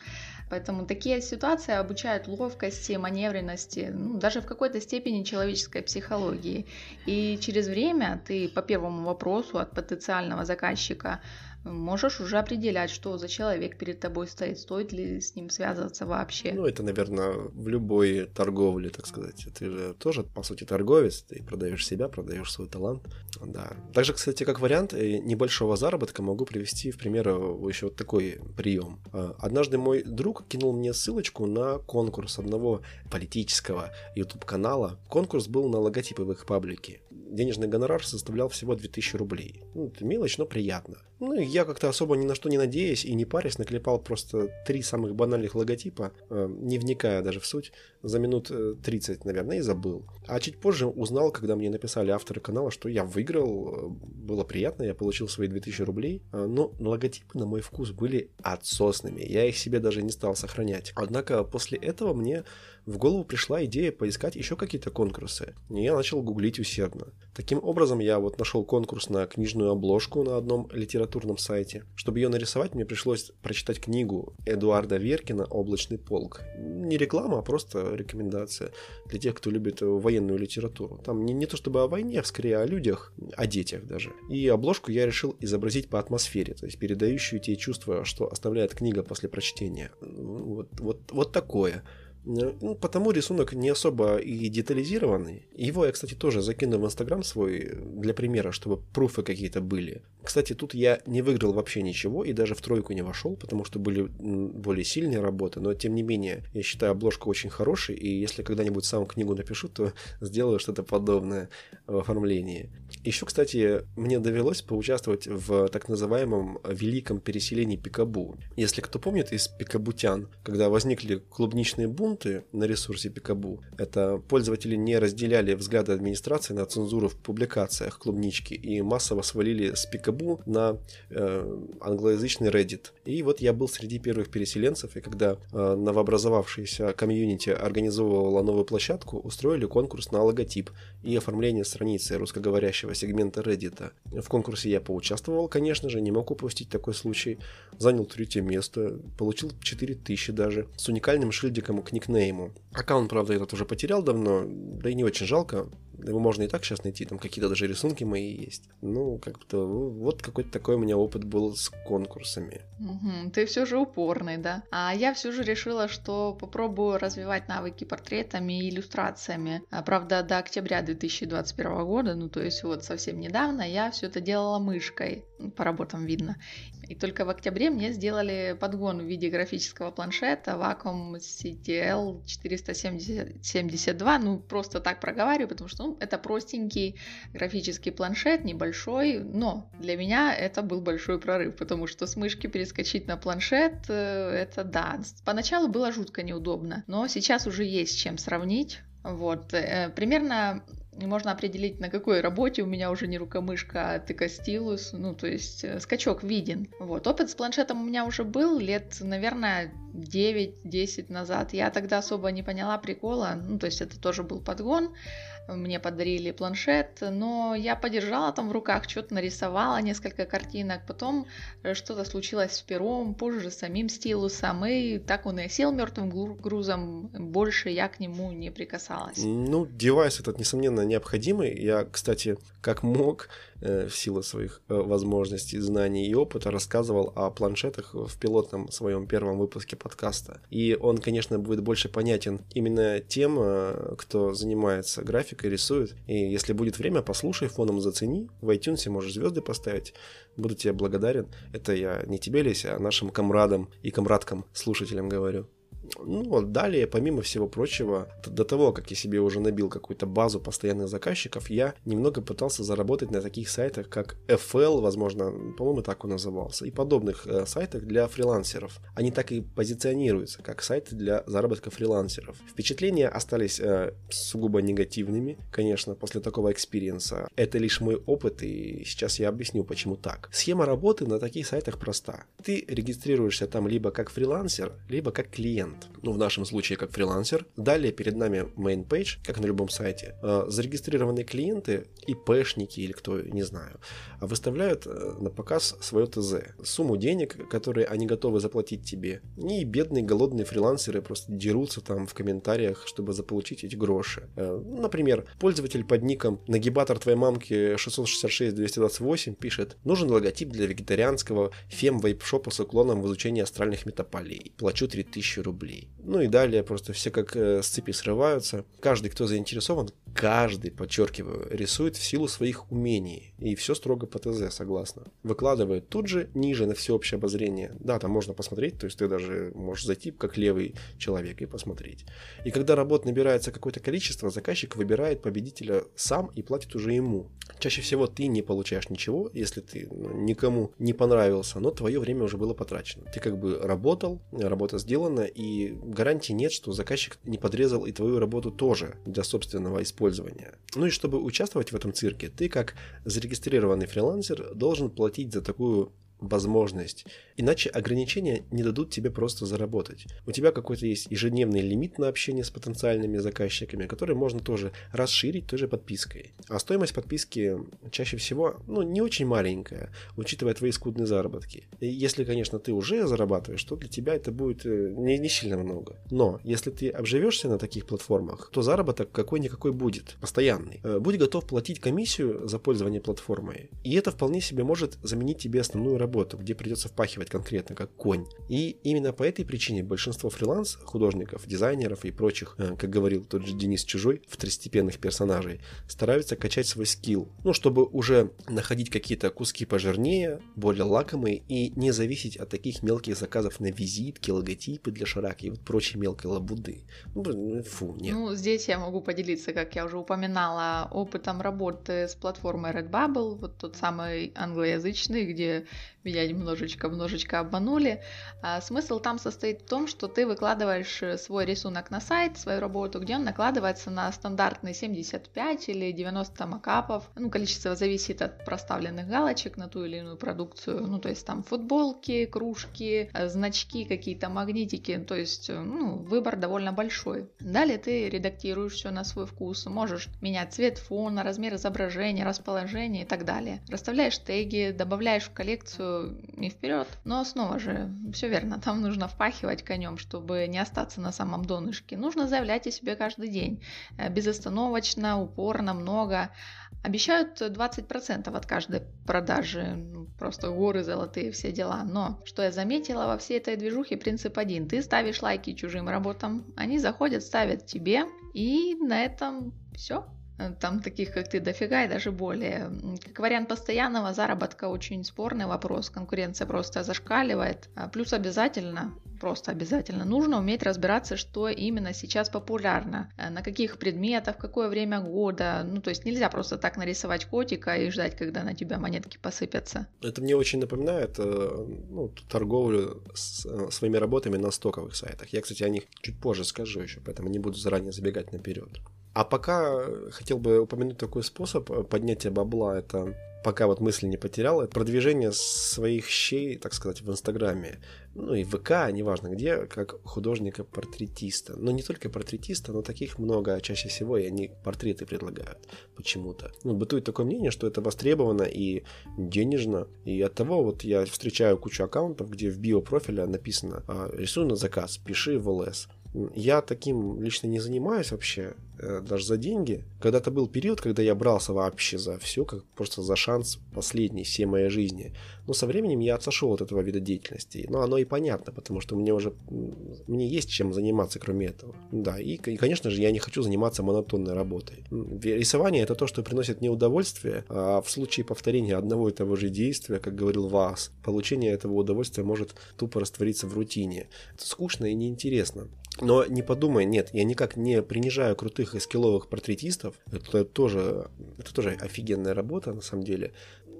Поэтому такие ситуации обучают ловкости, маневренности, ну, даже в какой-то степени человеческой психологии. И через время ты по первому вопросу от потенциального заказчика можешь уже определять, что за человек перед тобой стоит, стоит ли с ним связываться вообще. Ну, это, наверное, в любой торговле, так сказать. Ты же тоже, по сути, торговец, ты продаешь себя, продаешь свой талант. Да. Также, кстати, как вариант э, небольшого заработка могу привести в пример э, еще вот такой прием. А, однажды мой друг кинул мне ссылочку на конкурс одного политического YouTube-канала. Конкурс был на логотипы в их паблике денежный гонорар составлял всего 2000 рублей. Ну, это мелочь, но приятно. Ну, я как-то особо ни на что не надеясь и не парясь, наклепал просто три самых банальных логотипа, э, не вникая даже в суть, за минут 30, э, наверное, и забыл. А чуть позже узнал, когда мне написали авторы канала, что я выиграл, э, было приятно, я получил свои 2000 рублей, но логотипы на мой вкус были отсосными, я их себе даже не стал сохранять. Однако после этого мне в голову пришла идея поискать еще какие-то конкурсы. И я начал гуглить усердно. Таким образом, я вот нашел конкурс на книжную обложку на одном литературном сайте. Чтобы ее нарисовать, мне пришлось прочитать книгу Эдуарда Веркина «Облачный полк». Не реклама, а просто рекомендация для тех, кто любит военную литературу. Там не, не то чтобы о войне, а скорее о людях, о детях даже. И обложку я решил изобразить по атмосфере, то есть передающую те чувства, что оставляет книга после прочтения. Вот, вот, вот такое. Ну, потому рисунок не особо и детализированный. Его я, кстати, тоже закину в Инстаграм свой для примера, чтобы пруфы какие-то были. Кстати, тут я не выиграл вообще ничего и даже в тройку не вошел, потому что были более сильные работы, но тем не менее, я считаю обложку очень хорошей, и если когда-нибудь сам книгу напишу, то <laughs> сделаю что-то подобное в оформлении. Еще, кстати, мне довелось поучаствовать в так называемом великом переселении Пикабу. Если кто помнит из пикабутян, когда возникли клубничные бунты, пункты на ресурсе Пикабу. Это пользователи не разделяли взгляды администрации на цензуру в публикациях клубнички и массово свалили с Пикабу на э, англоязычный Reddit. И вот я был среди первых переселенцев, и когда э, новообразовавшаяся комьюнити организовывала новую площадку, устроили конкурс на логотип и оформление страницы русскоговорящего сегмента Reddit. В конкурсе я поучаствовал, конечно же, не мог упустить такой случай. Занял третье место, получил 4000 даже, с уникальным шильдиком к никнейму. Аккаунт, правда, этот уже потерял давно, да и не очень жалко. Его можно и так сейчас найти, там какие-то даже рисунки мои есть. Ну, как-то вот какой-то такой у меня опыт был с конкурсами. Угу, ты все же упорный, да? А я все же решила, что попробую развивать навыки портретами и иллюстрациями. А, правда, до октября 2021 года, ну то есть вот совсем недавно, я все это делала мышкой. По работам видно. И только в октябре мне сделали подгон в виде графического планшета Wacom CTL 472. Ну, просто так проговариваю, потому что ну, это простенький графический планшет, небольшой, но для меня это был большой прорыв, потому что с мышки перескочить на планшет, э, это да. Поначалу было жутко неудобно, но сейчас уже есть чем сравнить. Вот, э, примерно можно определить, на какой работе у меня уже не рукомышка, а тыкостилус, ну, то есть э, скачок виден. Вот, опыт с планшетом у меня уже был лет, наверное, 9-10 назад. Я тогда особо не поняла прикола, ну, то есть это тоже был подгон, мне подарили планшет, но я подержала там в руках, что-то нарисовала, несколько картинок, потом э, что-то случилось с пером, позже с самим стилусом, и так он и сел мертвым грузом, больше я к нему не прикасалась. Ну, девайс этот, несомненно, необходимый. Я, кстати, как мог, в силу своих э, возможностей, знаний и опыта рассказывал о планшетах в пилотном своем первом выпуске подкаста. И он, конечно, будет больше понятен именно тем, э, кто занимается графикой, рисует. И если будет время, послушай, фоном зацени. В iTunes можешь звезды поставить. Буду тебе благодарен. Это я не тебе, Леся, а нашим комрадам и комрадкам, слушателям говорю. Ну, далее, помимо всего прочего, до того, как я себе уже набил какую-то базу постоянных заказчиков, я немного пытался заработать на таких сайтах, как FL, возможно, по-моему, так он назывался, и подобных э, сайтах для фрилансеров. Они так и позиционируются, как сайты для заработка фрилансеров. Впечатления остались э, сугубо негативными, конечно, после такого экспириенса. Это лишь мой опыт, и сейчас я объясню, почему так. Схема работы на таких сайтах проста. Ты регистрируешься там либо как фрилансер, либо как клиент ну в нашем случае как фрилансер. Далее перед нами main page, как на любом сайте. Э, зарегистрированные клиенты, ИПшники или кто, не знаю, выставляют э, на показ свое ТЗ, сумму денег, которые они готовы заплатить тебе. И бедные голодные фрилансеры просто дерутся там в комментариях, чтобы заполучить эти гроши. Э, например, пользователь под ником нагибатор твоей мамки 666-228 пишет «Нужен логотип для вегетарианского фем-вейп-шопа с уклоном в изучении астральных метаполей. Плачу 3000 рублей» рублей. Ну и далее просто все как э, с цепи срываются. Каждый, кто заинтересован, каждый, подчеркиваю, рисует в силу своих умений. И все строго по ТЗ, согласно. Выкладывает тут же, ниже, на всеобщее обозрение. Да, там можно посмотреть, то есть ты даже можешь зайти как левый человек и посмотреть. И когда работ набирается какое-то количество, заказчик выбирает победителя сам и платит уже ему. Чаще всего ты не получаешь ничего, если ты ну, никому не понравился, но твое время уже было потрачено. Ты как бы работал, работа сделана, и гарантии нет, что заказчик не подрезал и твою работу тоже для собственного использования. Ну и чтобы участвовать в этом цирке, ты как зарегистрированный фрилансер должен платить за такую возможность. Иначе ограничения не дадут тебе просто заработать. У тебя какой-то есть ежедневный лимит на общение с потенциальными заказчиками, который можно тоже расширить той же подпиской. А стоимость подписки чаще всего ну, не очень маленькая, учитывая твои скудные заработки. И если, конечно, ты уже зарабатываешь, то для тебя это будет э, не, не сильно много. Но если ты обживешься на таких платформах, то заработок какой-никакой будет, постоянный. Э, будь готов платить комиссию за пользование платформой. И это вполне себе может заменить тебе основную работу работу, где придется впахивать конкретно, как конь. И именно по этой причине большинство фриланс-художников, дизайнеров и прочих, э, как говорил тот же Денис Чужой, второстепенных персонажей, стараются качать свой скилл, ну, чтобы уже находить какие-то куски пожирнее, более лакомые и не зависеть от таких мелких заказов на визитки, логотипы для шараки и вот прочей мелкой лабуды. Ну, ну, фу, нет. Ну, здесь я могу поделиться, как я уже упоминала, опытом работы с платформой Redbubble, вот тот самый англоязычный, где меня немножечко-немножечко обманули. А смысл там состоит в том, что ты выкладываешь э, свой рисунок на сайт, свою работу, где он накладывается на стандартные 75 или 90 макапов. Ну, количество зависит от проставленных галочек на ту или иную продукцию. Ну, то есть там футболки, кружки, э, значки, какие-то магнитики. То есть, э, ну, выбор довольно большой. Далее ты редактируешь все на свой вкус. Можешь менять цвет фона, размер изображения, расположение и так далее. Расставляешь теги, добавляешь в коллекцию и вперед. Но снова же, все верно, там нужно впахивать конем, чтобы не остаться на самом донышке. Нужно заявлять о себе каждый день, э, безостановочно, упорно, много. Обещают 20% от каждой продажи, ну, просто горы золотые, все дела. Но что я заметила во всей этой движухе, принцип один. Ты ставишь лайки чужим работам, они заходят, ставят тебе, и на этом все. Э, там таких, как ты, дофига и даже более. Как вариант постоянного заработка очень спорный вопрос. Конкуренция просто зашкаливает. А плюс обязательно, просто обязательно, нужно уметь разбираться, что именно сейчас популярно, э, на каких предметах, в какое время года. Ну, то есть нельзя просто так нарисовать котика и ждать, когда на тебя монетки посыпятся. Это мне очень напоминает э, ну, торговлю с своими работами на стоковых сайтах. Я, кстати, о них чуть позже скажу еще, поэтому не буду заранее забегать наперед. А пока хотел бы упомянуть такой способ э, поднятия бабла, это пока вот мысли не потерял, это продвижение своих щей, так сказать, в Инстаграме, ну и ВК, неважно где, как художника-портретиста. Но не только портретиста, но таких много, а чаще всего и они портреты предлагают почему-то. Ну, бытует такое мнение, что это востребовано и денежно, и от того вот я встречаю кучу аккаунтов, где в биопрофиле написано «А, «Рисуй на заказ, пиши в ЛС». Я таким лично не занимаюсь вообще, э, даже за деньги. Когда-то был период, когда я брался вообще за все, как просто за шанс последний всей моей жизни. Но со временем я отошел от этого вида деятельности. Но оно и понятно, потому что мне уже мне есть чем заниматься, кроме этого. Да, и, и конечно же, я не хочу заниматься монотонной работой. Рисование это то, что приносит мне удовольствие, а в случае повторения одного и того же действия, как говорил Вас, получение этого удовольствия может тупо раствориться в рутине. Это скучно и неинтересно. Но не подумай, нет, я никак не принижаю крутых и скилловых портретистов. Это тоже, это тоже офигенная работа, на самом деле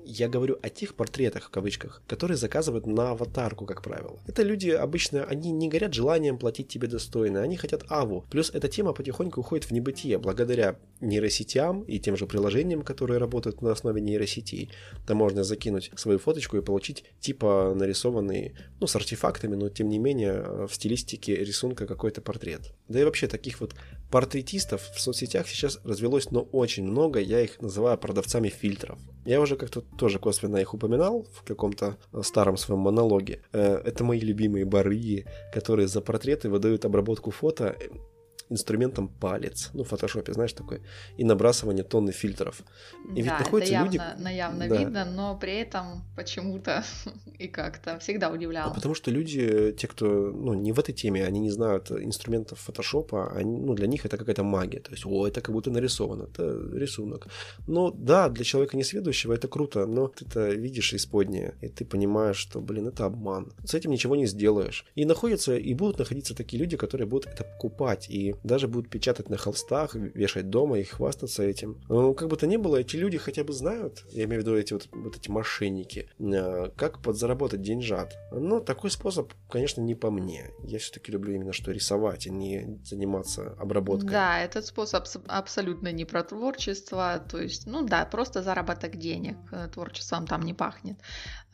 я говорю о тех портретах, в кавычках, которые заказывают на аватарку, как правило. Это люди обычно, они не горят желанием платить тебе достойно, они хотят аву. Плюс эта тема потихоньку уходит в небытие, благодаря нейросетям и тем же приложениям, которые работают на основе нейросетей. Там можно закинуть свою фоточку и получить типа нарисованный, ну, с артефактами, но тем не менее в стилистике рисунка какой-то портрет. Да и вообще таких вот портретистов в соцсетях сейчас развелось, но очень много, я их называю продавцами фильтров. Я уже как-то тоже косвенно их упоминал в каком-то старом своем монологе. Э, это мои любимые барыги, которые за портреты выдают обработку фото инструментом палец, ну, в фотошопе, знаешь, такой, и набрасывание тонны фильтров. И да, ведь находятся это явно, люди... наявно да. видно, но при этом почему-то <laughs> и как-то всегда удивляло. А потому что люди, те, кто, ну, не в этой теме, они не знают инструментов фотошопа, они, ну, для них это какая-то магия, то есть, о, это как будто нарисовано, это рисунок. Ну, да, для человека несведущего это круто, но ты это видишь исподнее, и ты понимаешь, что, блин, это обман. С этим ничего не сделаешь. И находятся, и будут находиться такие люди, которые будут это покупать, и даже будут печатать на холстах, вешать дома и хвастаться этим. Но как бы то ни было, эти люди хотя бы знают, я имею в виду эти вот, вот эти мошенники, э, как подзаработать деньжат. Но такой способ, конечно, не по мне. Я все-таки люблю именно что рисовать, а не заниматься обработкой. Да, этот способ абсолютно не про творчество, то есть, ну да, просто заработок денег, э, творчеством там не пахнет.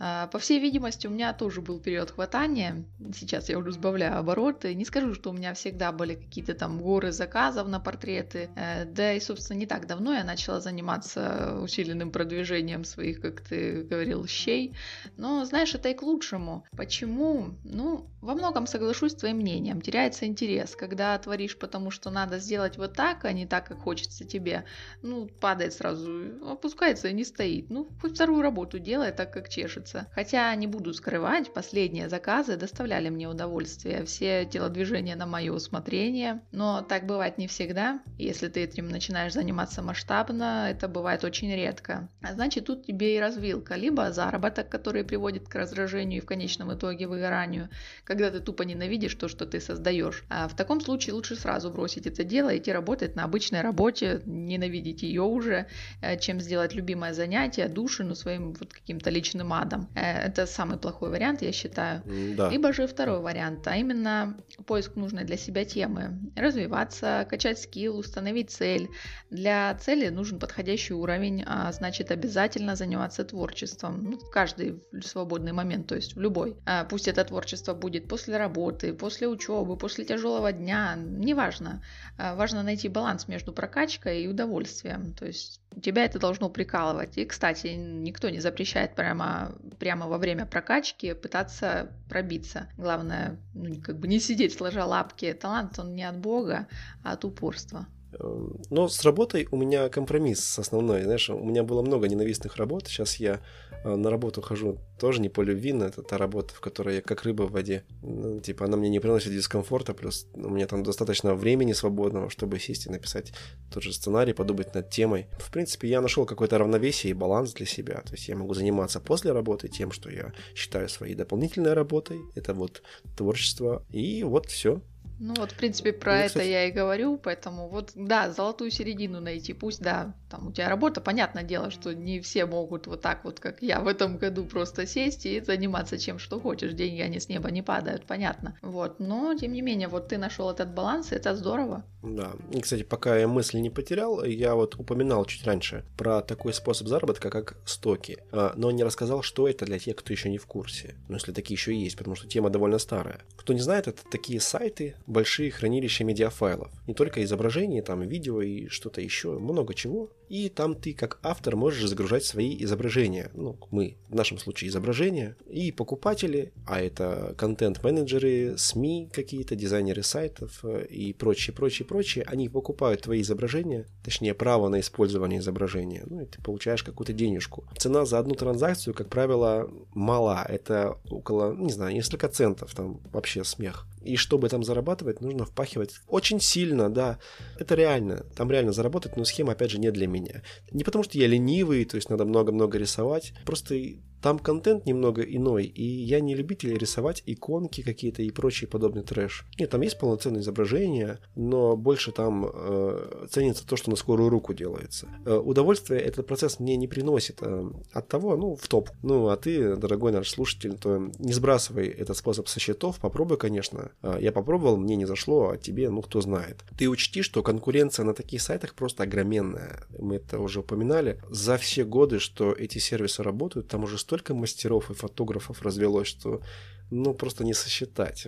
А, по всей видимости, у меня тоже был период хватания. Сейчас я уже сбавляю обороты. Не скажу, что у меня всегда были какие-то там горы заказов на портреты. Э, да и, собственно, не так давно я начала заниматься усиленным продвижением своих, как ты говорил, щей. Но, знаешь, это и к лучшему. Почему? Ну, во многом соглашусь с твоим мнением. Теряется интерес. Когда творишь потому, что надо сделать вот так, а не так, как хочется тебе, ну, падает сразу, опускается и не стоит. Ну, хоть вторую работу делай так, как чешется. Хотя, не буду скрывать, последние заказы доставляли мне удовольствие. Все телодвижения на мое усмотрение. Но так бывает не всегда. Если ты этим начинаешь заниматься масштабно, это бывает очень редко. А значит, тут тебе и развилка. Либо заработок, который приводит к раздражению и в конечном итоге выгоранию, когда ты тупо ненавидишь то, что ты создаешь. А в таком случае лучше сразу бросить это дело, идти работать на обычной работе, ненавидеть ее уже, э, чем сделать любимое занятие, душину своим вот каким-то личным адом. Э, это самый плохой вариант, я считаю. Да. Либо же второй вариант, а именно поиск нужной для себя темы. Развиваться, качать скилл, установить цель. Для цели нужен подходящий уровень, а значит обязательно заниматься творчеством. Ну, в каждый свободный момент, то есть в любой. А пусть это творчество будет после работы, после учебы, после тяжелого дня, неважно. А важно найти баланс между прокачкой и удовольствием. То есть тебя это должно прикалывать. И, кстати, никто не запрещает прямо, прямо во время прокачки пытаться пробиться. Главное, ну, как бы не сидеть сложа лапки. Талант, он не от Бога, а от упорства. Эм, но с работой у меня компромисс основной. Знаешь, у меня было много ненавистных работ. Сейчас я э, на работу хожу тоже не по любви, но это та работа, в которой я как рыба в воде. Ну, типа, она мне не приносит дискомфорта, плюс у меня там достаточно времени свободного, чтобы сесть и написать тот же сценарий, подумать над темой. В принципе, я нашел какое-то равновесие и баланс для себя. То есть я могу заниматься после работы тем, что я считаю своей дополнительной работой. Это вот творчество. И вот все. Ну вот, в принципе, про ну, это кстати... я и говорю, поэтому вот, да, золотую середину найти, пусть, да, там у тебя работа, понятное дело, что не все могут вот так вот, как я в этом году, просто сесть и заниматься чем что хочешь, деньги они с неба не падают, понятно, вот, но, тем не менее, вот ты нашел этот баланс, и это здорово. Да, и, кстати, пока я мысли не потерял, я вот упоминал чуть раньше про такой способ заработка, как стоки, а, но не рассказал, что это для тех, кто еще не в курсе, ну, если такие еще есть, потому что тема довольно старая. Кто не знает, это такие сайты, большие хранилища медиафайлов. Не только изображения, там видео и что-то еще, много чего. И там ты как автор можешь загружать свои изображения. Ну, мы в нашем случае изображения. И покупатели, а это контент-менеджеры, СМИ какие-то, дизайнеры сайтов э, и прочее, прочее, прочее, они покупают твои изображения, точнее право на использование изображения. Ну и ты получаешь какую-то денежку. Цена за одну транзакцию, как правило, мала. Это около, не знаю, несколько центов. Там вообще смех. И чтобы там зарабатывать, нужно впахивать очень сильно, да. Это реально. Там реально заработать, но схема, опять же, не для меня. Не потому что я ленивый, то есть надо много-много рисовать. Просто там контент немного иной, и я не любитель рисовать иконки какие-то и прочий подобный трэш. Нет, там есть полноценное изображение, но больше там э, ценится то, что на скорую руку делается. Э, удовольствие этот процесс мне не приносит. Э, от того, ну, в топ. Ну, а ты, дорогой наш слушатель, то не сбрасывай этот способ со счетов, попробуй, конечно. Э, я попробовал, мне не зашло, а тебе, ну, кто знает. Ты учти, что конкуренция на таких сайтах просто огроменная. Мы это уже упоминали. За все годы, что эти сервисы работают, там уже столько мастеров и фотографов развелось, что ну, просто не сосчитать.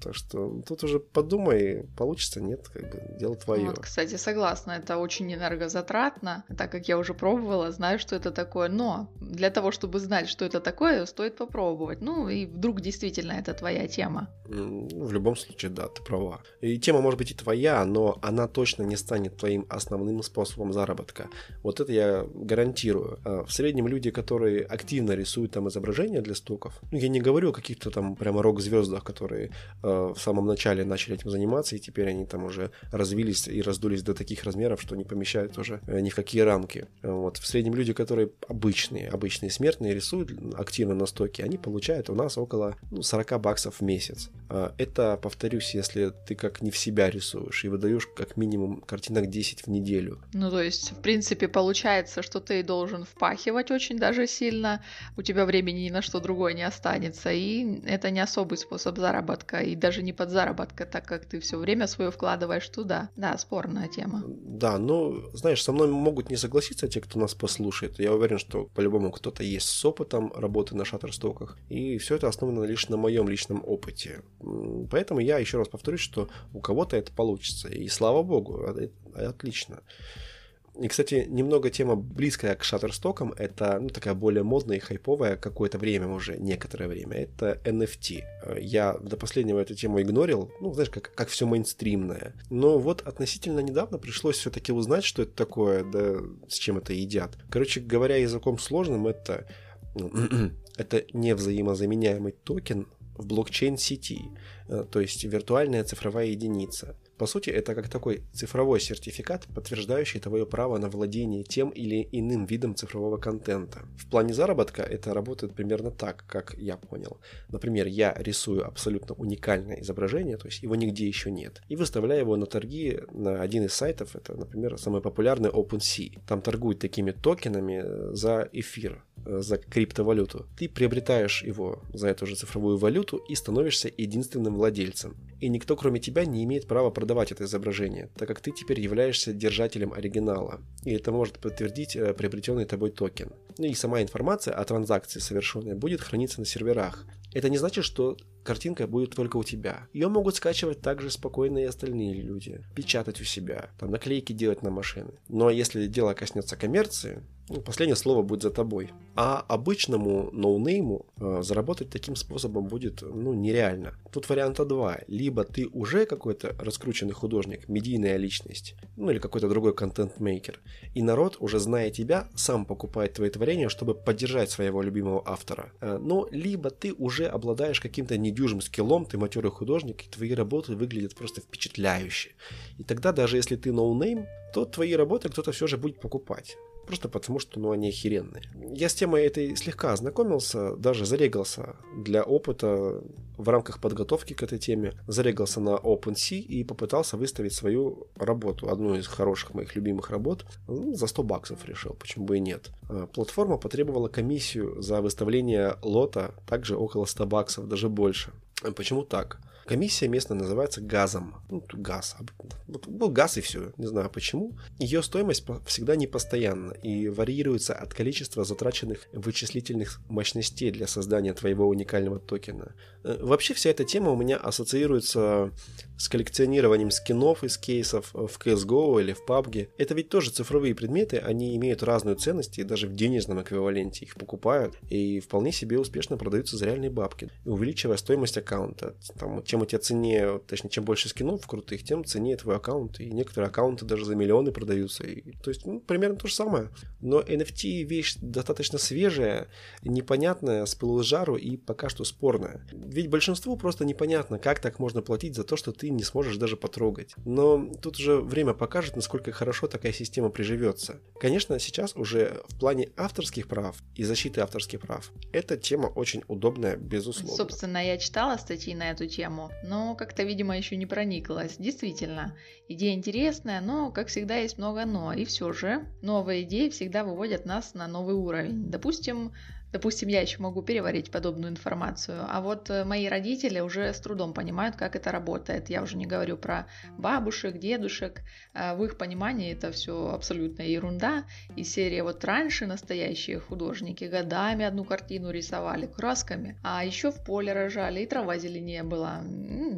Так что тут уже подумай, получится, нет, как бы дело твое. Вот, кстати, согласна, это очень энергозатратно, так как я уже пробовала, знаю, что это такое, но для того, чтобы знать, что это такое, стоит попробовать. Ну, и вдруг действительно это твоя тема. В любом случае, да, ты права. И тема может быть и твоя, но она точно не станет твоим основным способом заработка. Вот это я гарантирую. А в среднем люди, которые активно рисуют там изображения для стоков, ну, я не говорю о каких-то там прямо рок-звездах, которые э, в самом начале начали этим заниматься, и теперь они там уже развились и раздулись до таких размеров, что не помещают уже э, ни в какие рамки. Вот. В среднем люди, которые обычные, обычные смертные рисуют активно на стоке, они получают у нас около ну, 40 баксов в месяц. А это, повторюсь, если ты как не в себя рисуешь и выдаешь как минимум картинок 10 в неделю. Ну, то есть, в принципе, получается, что ты должен впахивать очень даже сильно, у тебя времени ни на что другое не останется, и это не особый способ заработка, и даже не подзаработка, так как ты все время свое вкладываешь туда. Да, спорная тема. Да, ну, знаешь, со мной могут не согласиться те, кто нас послушает. Я уверен, что по-любому кто-то есть с опытом работы на шаттерстоках. И все это основано лишь на моем личном опыте. Поэтому я еще раз повторюсь, что у кого-то это получится. И слава богу, отлично. И, кстати, немного тема близкая к шаттерстокам, это ну, такая более модная и хайповая какое-то время уже, некоторое время, это NFT. Я до последнего эту тему игнорил, ну, знаешь, как, как все мейнстримное. Но вот относительно недавно пришлось все-таки узнать, что это такое, да с чем это едят. Короче говоря, языком сложным, это, <clears throat> это невзаимозаменяемый токен в блокчейн-сети, э, то есть виртуальная цифровая единица. По сути, это как такой цифровой сертификат, подтверждающий твое право на владение тем или иным видом цифрового контента. В плане заработка это работает примерно так, как я понял. Например, я рисую абсолютно уникальное изображение, то есть его нигде еще нет, и выставляю его на торги на один из сайтов, это, например, самый популярный OpenSea. Там торгуют такими токенами за эфир, Э, за криптовалюту. Ты приобретаешь его за эту же цифровую валюту и становишься единственным владельцем. И никто кроме тебя не имеет права продавать это изображение, так как ты теперь являешься держателем оригинала. И это может подтвердить э, приобретенный тобой токен. Ну и сама информация о транзакции совершенной будет храниться на серверах. Это не значит, что картинка будет только у тебя. Ее могут скачивать также спокойно и остальные люди, печатать у себя, там наклейки делать на машины. Но если дело коснется коммерции, Последнее слово будет за тобой. А обычному ноунейму э, заработать таким способом будет ну, нереально. Тут варианта два. Либо ты уже какой-то раскрученный художник, медийная личность, ну или какой-то другой контент-мейкер, и народ, уже зная тебя, сам покупает твои творения, чтобы поддержать своего любимого автора. Э, но либо ты уже обладаешь каким-то недюжим скиллом, ты матерый художник, и твои работы выглядят просто впечатляюще. И тогда даже если ты ноунейм, то твои работы кто-то все же будет покупать просто потому что ну, они охеренные. Я с темой этой слегка ознакомился, даже зарегался для опыта в рамках подготовки к этой теме, зарегался на OpenSea и попытался выставить свою работу, одну из хороших моих любимых работ, ну, за 100 баксов решил, почему бы и нет. А, платформа потребовала комиссию за выставление лота также около 100 баксов, даже больше. Почему так? Комиссия местная называется газом. Ну, газ. Вот был газ и все. Не знаю почему. Ее стоимость всегда непостоянна и варьируется от количества затраченных вычислительных мощностей для создания твоего уникального токена. Э, вообще вся эта тема у меня ассоциируется с коллекционированием скинов из кейсов в CSGO или в PUBG. Это ведь тоже цифровые предметы, они имеют разную ценность и даже в денежном эквиваленте их покупают и вполне себе успешно продаются за реальные бабки, увеличивая стоимость аккаунта. Там, чем у тебя ценнее, точнее, чем больше скинов крутых, тем ценнее твой аккаунт. И некоторые аккаунты даже за миллионы продаются. И, то есть, ну, примерно то же самое. Но NFT вещь достаточно свежая, непонятная, с пылу жару и пока что спорная. Ведь большинству просто непонятно, как так можно платить за то, что ты не сможешь даже потрогать. Но тут уже время покажет, насколько хорошо такая система приживется. Конечно, сейчас уже в плане авторских прав и защиты авторских прав эта тема очень удобная, безусловно. Собственно, я читала статьи на эту тему, но как-то, видимо, еще не прониклась. Действительно, идея интересная, но, как всегда, есть много «но». И все же, новые идеи всегда выводят нас на новый уровень. Допустим, Допустим, я еще могу переварить подобную информацию, а вот э, мои родители уже с трудом понимают, как это работает. Я уже не говорю про бабушек, дедушек. А в их понимании это все абсолютная ерунда. И серия вот раньше настоящие художники годами одну картину рисовали красками, а еще в поле рожали, и трава зеленее была.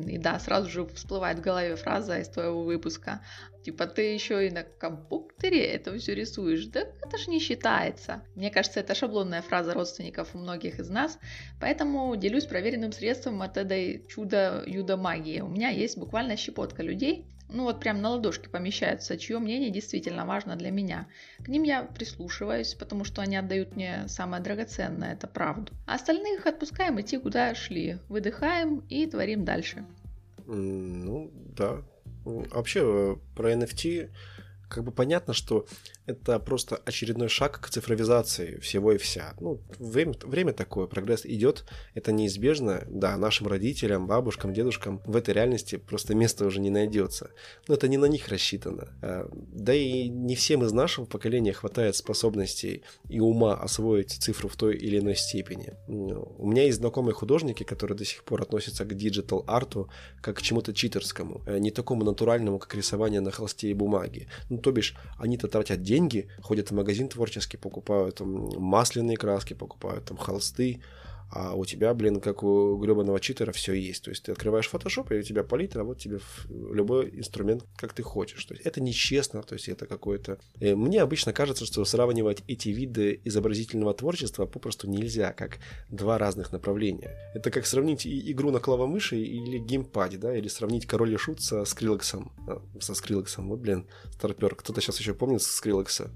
И да, сразу же всплывает в голове фраза из твоего выпуска. Типа ты еще и на компьютере это все рисуешь. Да это же не считается. Мне кажется, это шаблонная фраза родственников у многих из нас. Поэтому делюсь проверенным средством от этой чудо-юдо магии. У меня есть буквально щепотка людей, ну вот прям на ладошке помещаются, чье мнение действительно важно для меня. К ним я прислушиваюсь, потому что они отдают мне самое драгоценное, это правду. А остальных отпускаем идти куда шли, выдыхаем и творим дальше. Ну, да, Вообще э, про NFT как бы понятно, что это просто очередной шаг к цифровизации всего и вся. Ну, время, время такое, прогресс идет, это неизбежно. Да, нашим родителям, бабушкам, дедушкам в этой реальности просто места уже не найдется. Но это не на них рассчитано. А, да и не всем из нашего поколения хватает способностей и ума освоить цифру в той или иной степени. У меня есть знакомые художники, которые до сих пор относятся к диджитал-арту как к чему-то читерскому, э, не такому натуральному, как рисование на холсте и бумаге. Ну, то бишь, они-то тратят деньги, ходят в магазин творческий, покупают там масляные краски, покупают там холсты, а у тебя, блин, как у гребаного читера все есть. То есть ты открываешь Photoshop, и у тебя палитра, а вот тебе любой инструмент, как ты хочешь. То есть это нечестно, то есть это какое-то... Э, мне обычно кажется, что сравнивать эти виды изобразительного творчества попросту нельзя, как два разных направления. Это как сравнить игру на клавомыши или геймпаде, да, или сравнить Король и Шут со Скрилексом. А, со Скрилексом, вот, блин, старпер. Кто-то сейчас еще помнит Скрилекса.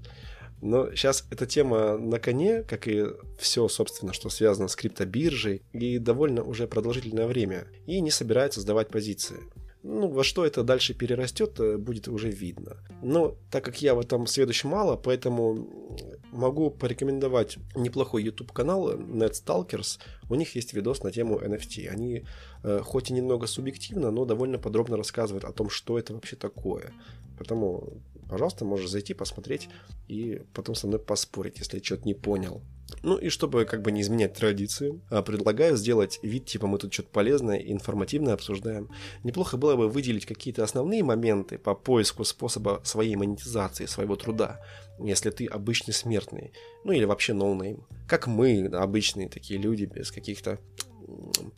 Но сейчас эта тема на коне, как и все, собственно, что связано с криптобиржей, и довольно уже продолжительное время, и не собирается сдавать позиции. Ну, во что это дальше перерастет, э, будет уже видно. Но так как я в этом сведущ мало, поэтому могу порекомендовать неплохой YouTube канал NetStalkers. У них есть видос на тему NFT. Они э, хоть и немного субъективно, но довольно подробно рассказывают о том, что это вообще такое. Поэтому пожалуйста, можешь зайти, посмотреть и потом со мной поспорить, если я что-то не понял. Ну и чтобы как бы не изменять традицию, а, предлагаю сделать вид, типа мы тут что-то полезное информативное обсуждаем. Неплохо было бы выделить какие-то основные моменты по поиску способа своей монетизации, своего труда, если ты обычный смертный, ну или вообще ноунейм. Как мы, обычные такие люди, без каких-то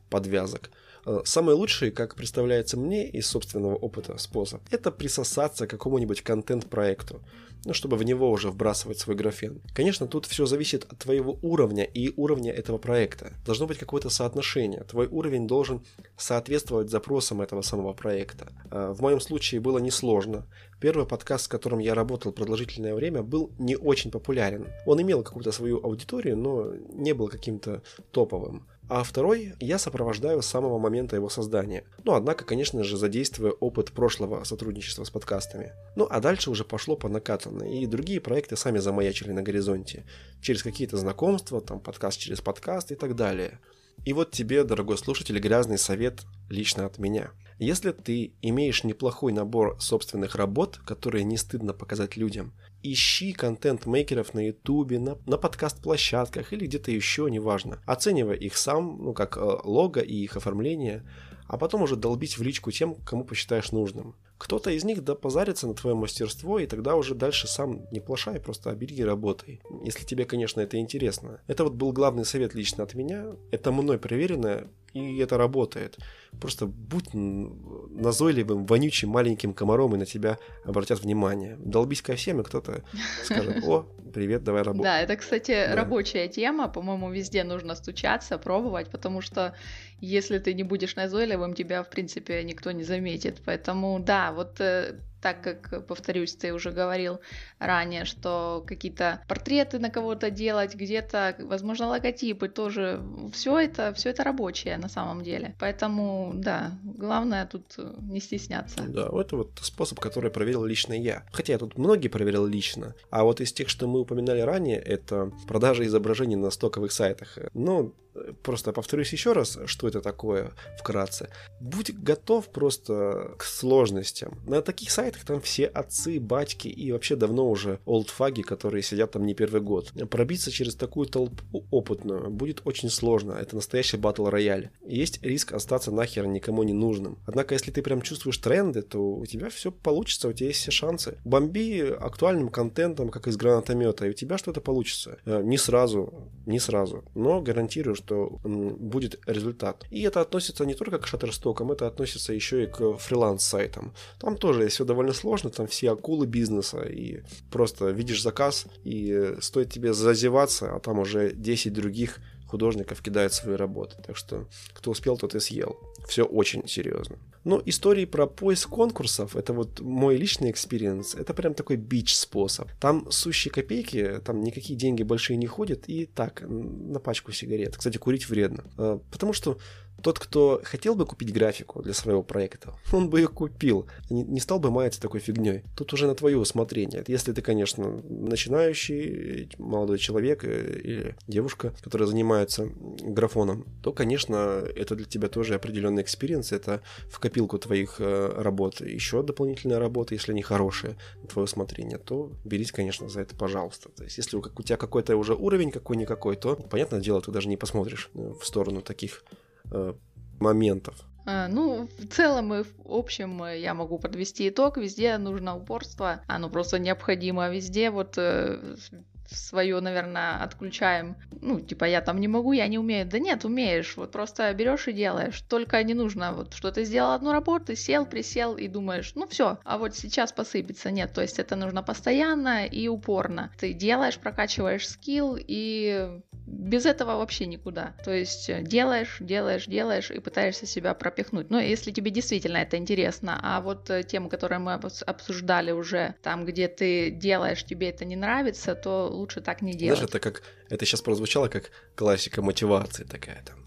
подвязок. Э, самый лучший, как представляется мне из собственного опыта способ, это присосаться к какому-нибудь контент-проекту, ну, чтобы в него уже вбрасывать свой графон. Конечно, тут все зависит от твоего уровня и уровня этого проекта. Должно быть какое-то соотношение. Твой уровень должен соответствовать запросам этого самого проекта. Э, в моем случае было несложно. Первый подкаст, с которым я работал продолжительное время, был не очень популярен. Он имел какую-то свою аудиторию, но не был каким-то топовым а второй я сопровождаю с самого момента его создания. Ну, однако, конечно же, задействуя опыт прошлого сотрудничества с подкастами. Ну, а дальше уже пошло по накатанной, и другие проекты сами замаячили на горизонте. Через какие-то знакомства, там, подкаст через подкаст и так далее. И вот тебе, дорогой слушатель, грязный совет лично от меня. Если ты имеешь неплохой набор собственных работ, которые не стыдно показать людям – ищи контент-мейкеров на ютубе, на, на подкаст-площадках или где-то еще, неважно. Оценивай их сам, ну как э, лого и их оформление, а потом уже долбить в личку тем, кому посчитаешь нужным. Кто-то из них да позарится на твое мастерство, и тогда уже дальше сам не плашай, просто обери и работай. Если тебе, конечно, это интересно. Это вот был главный совет лично от меня. Это мной проверенное, и это работает. Просто будь назойливым, вонючим маленьким комаром, и на тебя обратят внимание. Долбись ко всем, и кто-то скажет, <laughs> о, привет, давай работать. Да, это, кстати, да. рабочая тема. По-моему, везде нужно стучаться, пробовать, потому что если ты не будешь назойливым, тебя, в принципе, никто не заметит. Поэтому, да, вот э, так как, повторюсь, ты уже говорил ранее, что какие-то портреты на кого-то делать, где-то, возможно, логотипы тоже, все это, все это рабочее на самом деле. Поэтому, да, главное тут не стесняться. Да, это вот способ, который проверил лично я. Хотя я тут многие проверил лично, а вот из тех, что мы упоминали ранее, это продажа изображений на стоковых сайтах. Ну, просто повторюсь еще раз, что это такое вкратце. Будь готов просто к сложностям. На таких сайтах там все отцы, батьки и вообще давно уже олдфаги, которые сидят там не первый год. Пробиться через такую толпу опытную будет очень сложно. Это настоящий батл рояль. Есть риск остаться нахер никому не нужным. Однако, если ты прям чувствуешь тренды, то у тебя все получится, у тебя есть все шансы. Бомби актуальным контентом, как из гранатомета, и у тебя что-то получится. Э, не сразу, не сразу, но гарантирую, что будет результат. И это относится не только к шаттерстокам, это относится еще и к фриланс-сайтам. Там тоже все довольно сложно, там все акулы бизнеса, и просто видишь заказ, и стоит тебе зазеваться, а там уже 10 других художников кидают свои работы. Так что кто успел, тот и съел. Все очень серьезно. Но истории про поиск конкурсов, это вот мой личный experience, это прям такой бич-способ. Там сущие копейки, там никакие деньги большие не ходят, и так, на пачку сигарет. Кстати, курить вредно. А, потому что тот, кто хотел бы купить графику для своего проекта, <laughs> он бы ее купил, не, не стал бы маяться такой фигней. Тут уже на твое усмотрение. Если ты, конечно, начинающий молодой человек э, или девушка, которая занимается графоном, то, конечно, это для тебя тоже определенный experience, это в копилку твоих э, работ. Еще дополнительная работа, если они хорошие, на твое усмотрение, то берись, конечно, за это, пожалуйста. То есть, если у, у тебя какой-то уже уровень какой-никакой, то, понятное дело, ты даже не посмотришь э, в сторону таких э, моментов. А, ну, в целом и в общем э, я могу подвести итог. Везде нужно упорство, оно просто необходимо. Везде вот э, свое, наверное, отключаем. Ну, типа, я там не могу, я не умею. Да нет, умеешь. Вот просто берешь и делаешь. Только не нужно вот, что ты сделал одну работу, сел, присел и думаешь, ну все, а вот сейчас посыпется. Нет, то есть это нужно постоянно и упорно. Ты делаешь, прокачиваешь скилл и без этого вообще никуда. То есть делаешь, делаешь, делаешь и пытаешься себя пропихнуть. Ну, если тебе действительно это интересно. А вот э, тему, которую мы обсуждали уже, там, где ты делаешь, тебе это не нравится, то лучше так не делать. Знаешь, это как, это сейчас прозвучало как классика мотивации такая там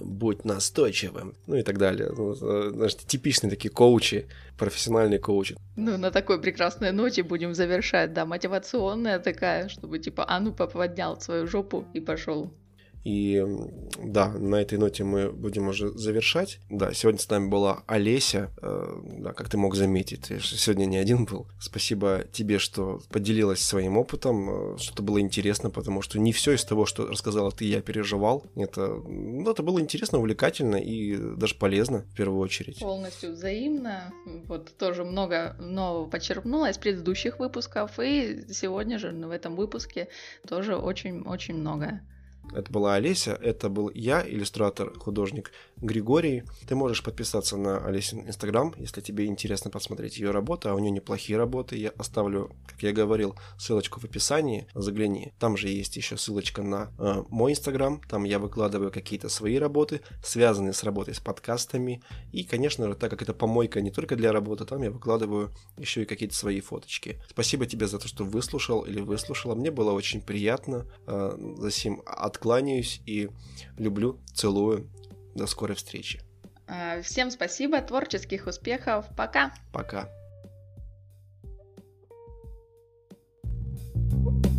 будь настойчивым, ну и так далее. Ну, э, знаешь, типичные такие коучи, профессиональные коучи. Ну, на такой прекрасной ноте будем завершать, да, мотивационная такая, чтобы типа, а ну, поднял свою жопу и пошел и да, на этой ноте мы будем уже завершать. Да, сегодня с нами была Олеся. Э, да, как ты мог заметить, ты сегодня не один был. Спасибо тебе, что поделилась своим опытом, э, что-то было интересно, потому что не все из того, что рассказала ты, я переживал. Это, ну, это было интересно, увлекательно и даже полезно в первую очередь. Полностью взаимно. Вот тоже много нового почерпнула из предыдущих выпусков, и сегодня же в этом выпуске тоже очень-очень многое. Это была Олеся, это был я, иллюстратор, художник Григорий. Ты можешь подписаться на Олесин Инстаграм, если тебе интересно посмотреть ее работы, а у нее неплохие работы. Я оставлю, как я говорил, ссылочку в описании, загляни. Там же есть еще ссылочка на э, мой Инстаграм, там я выкладываю какие-то свои работы, связанные с работой с подкастами. И, конечно же, так как это помойка не только для работы, там я выкладываю еще и какие-то свои фоточки. Спасибо тебе за то, что выслушал или выслушала. Мне было очень приятно. Э, за сим откланяюсь и люблю, целую. До скорой встречи. Э, всем спасибо, творческих успехов. Пока. Пока. thank you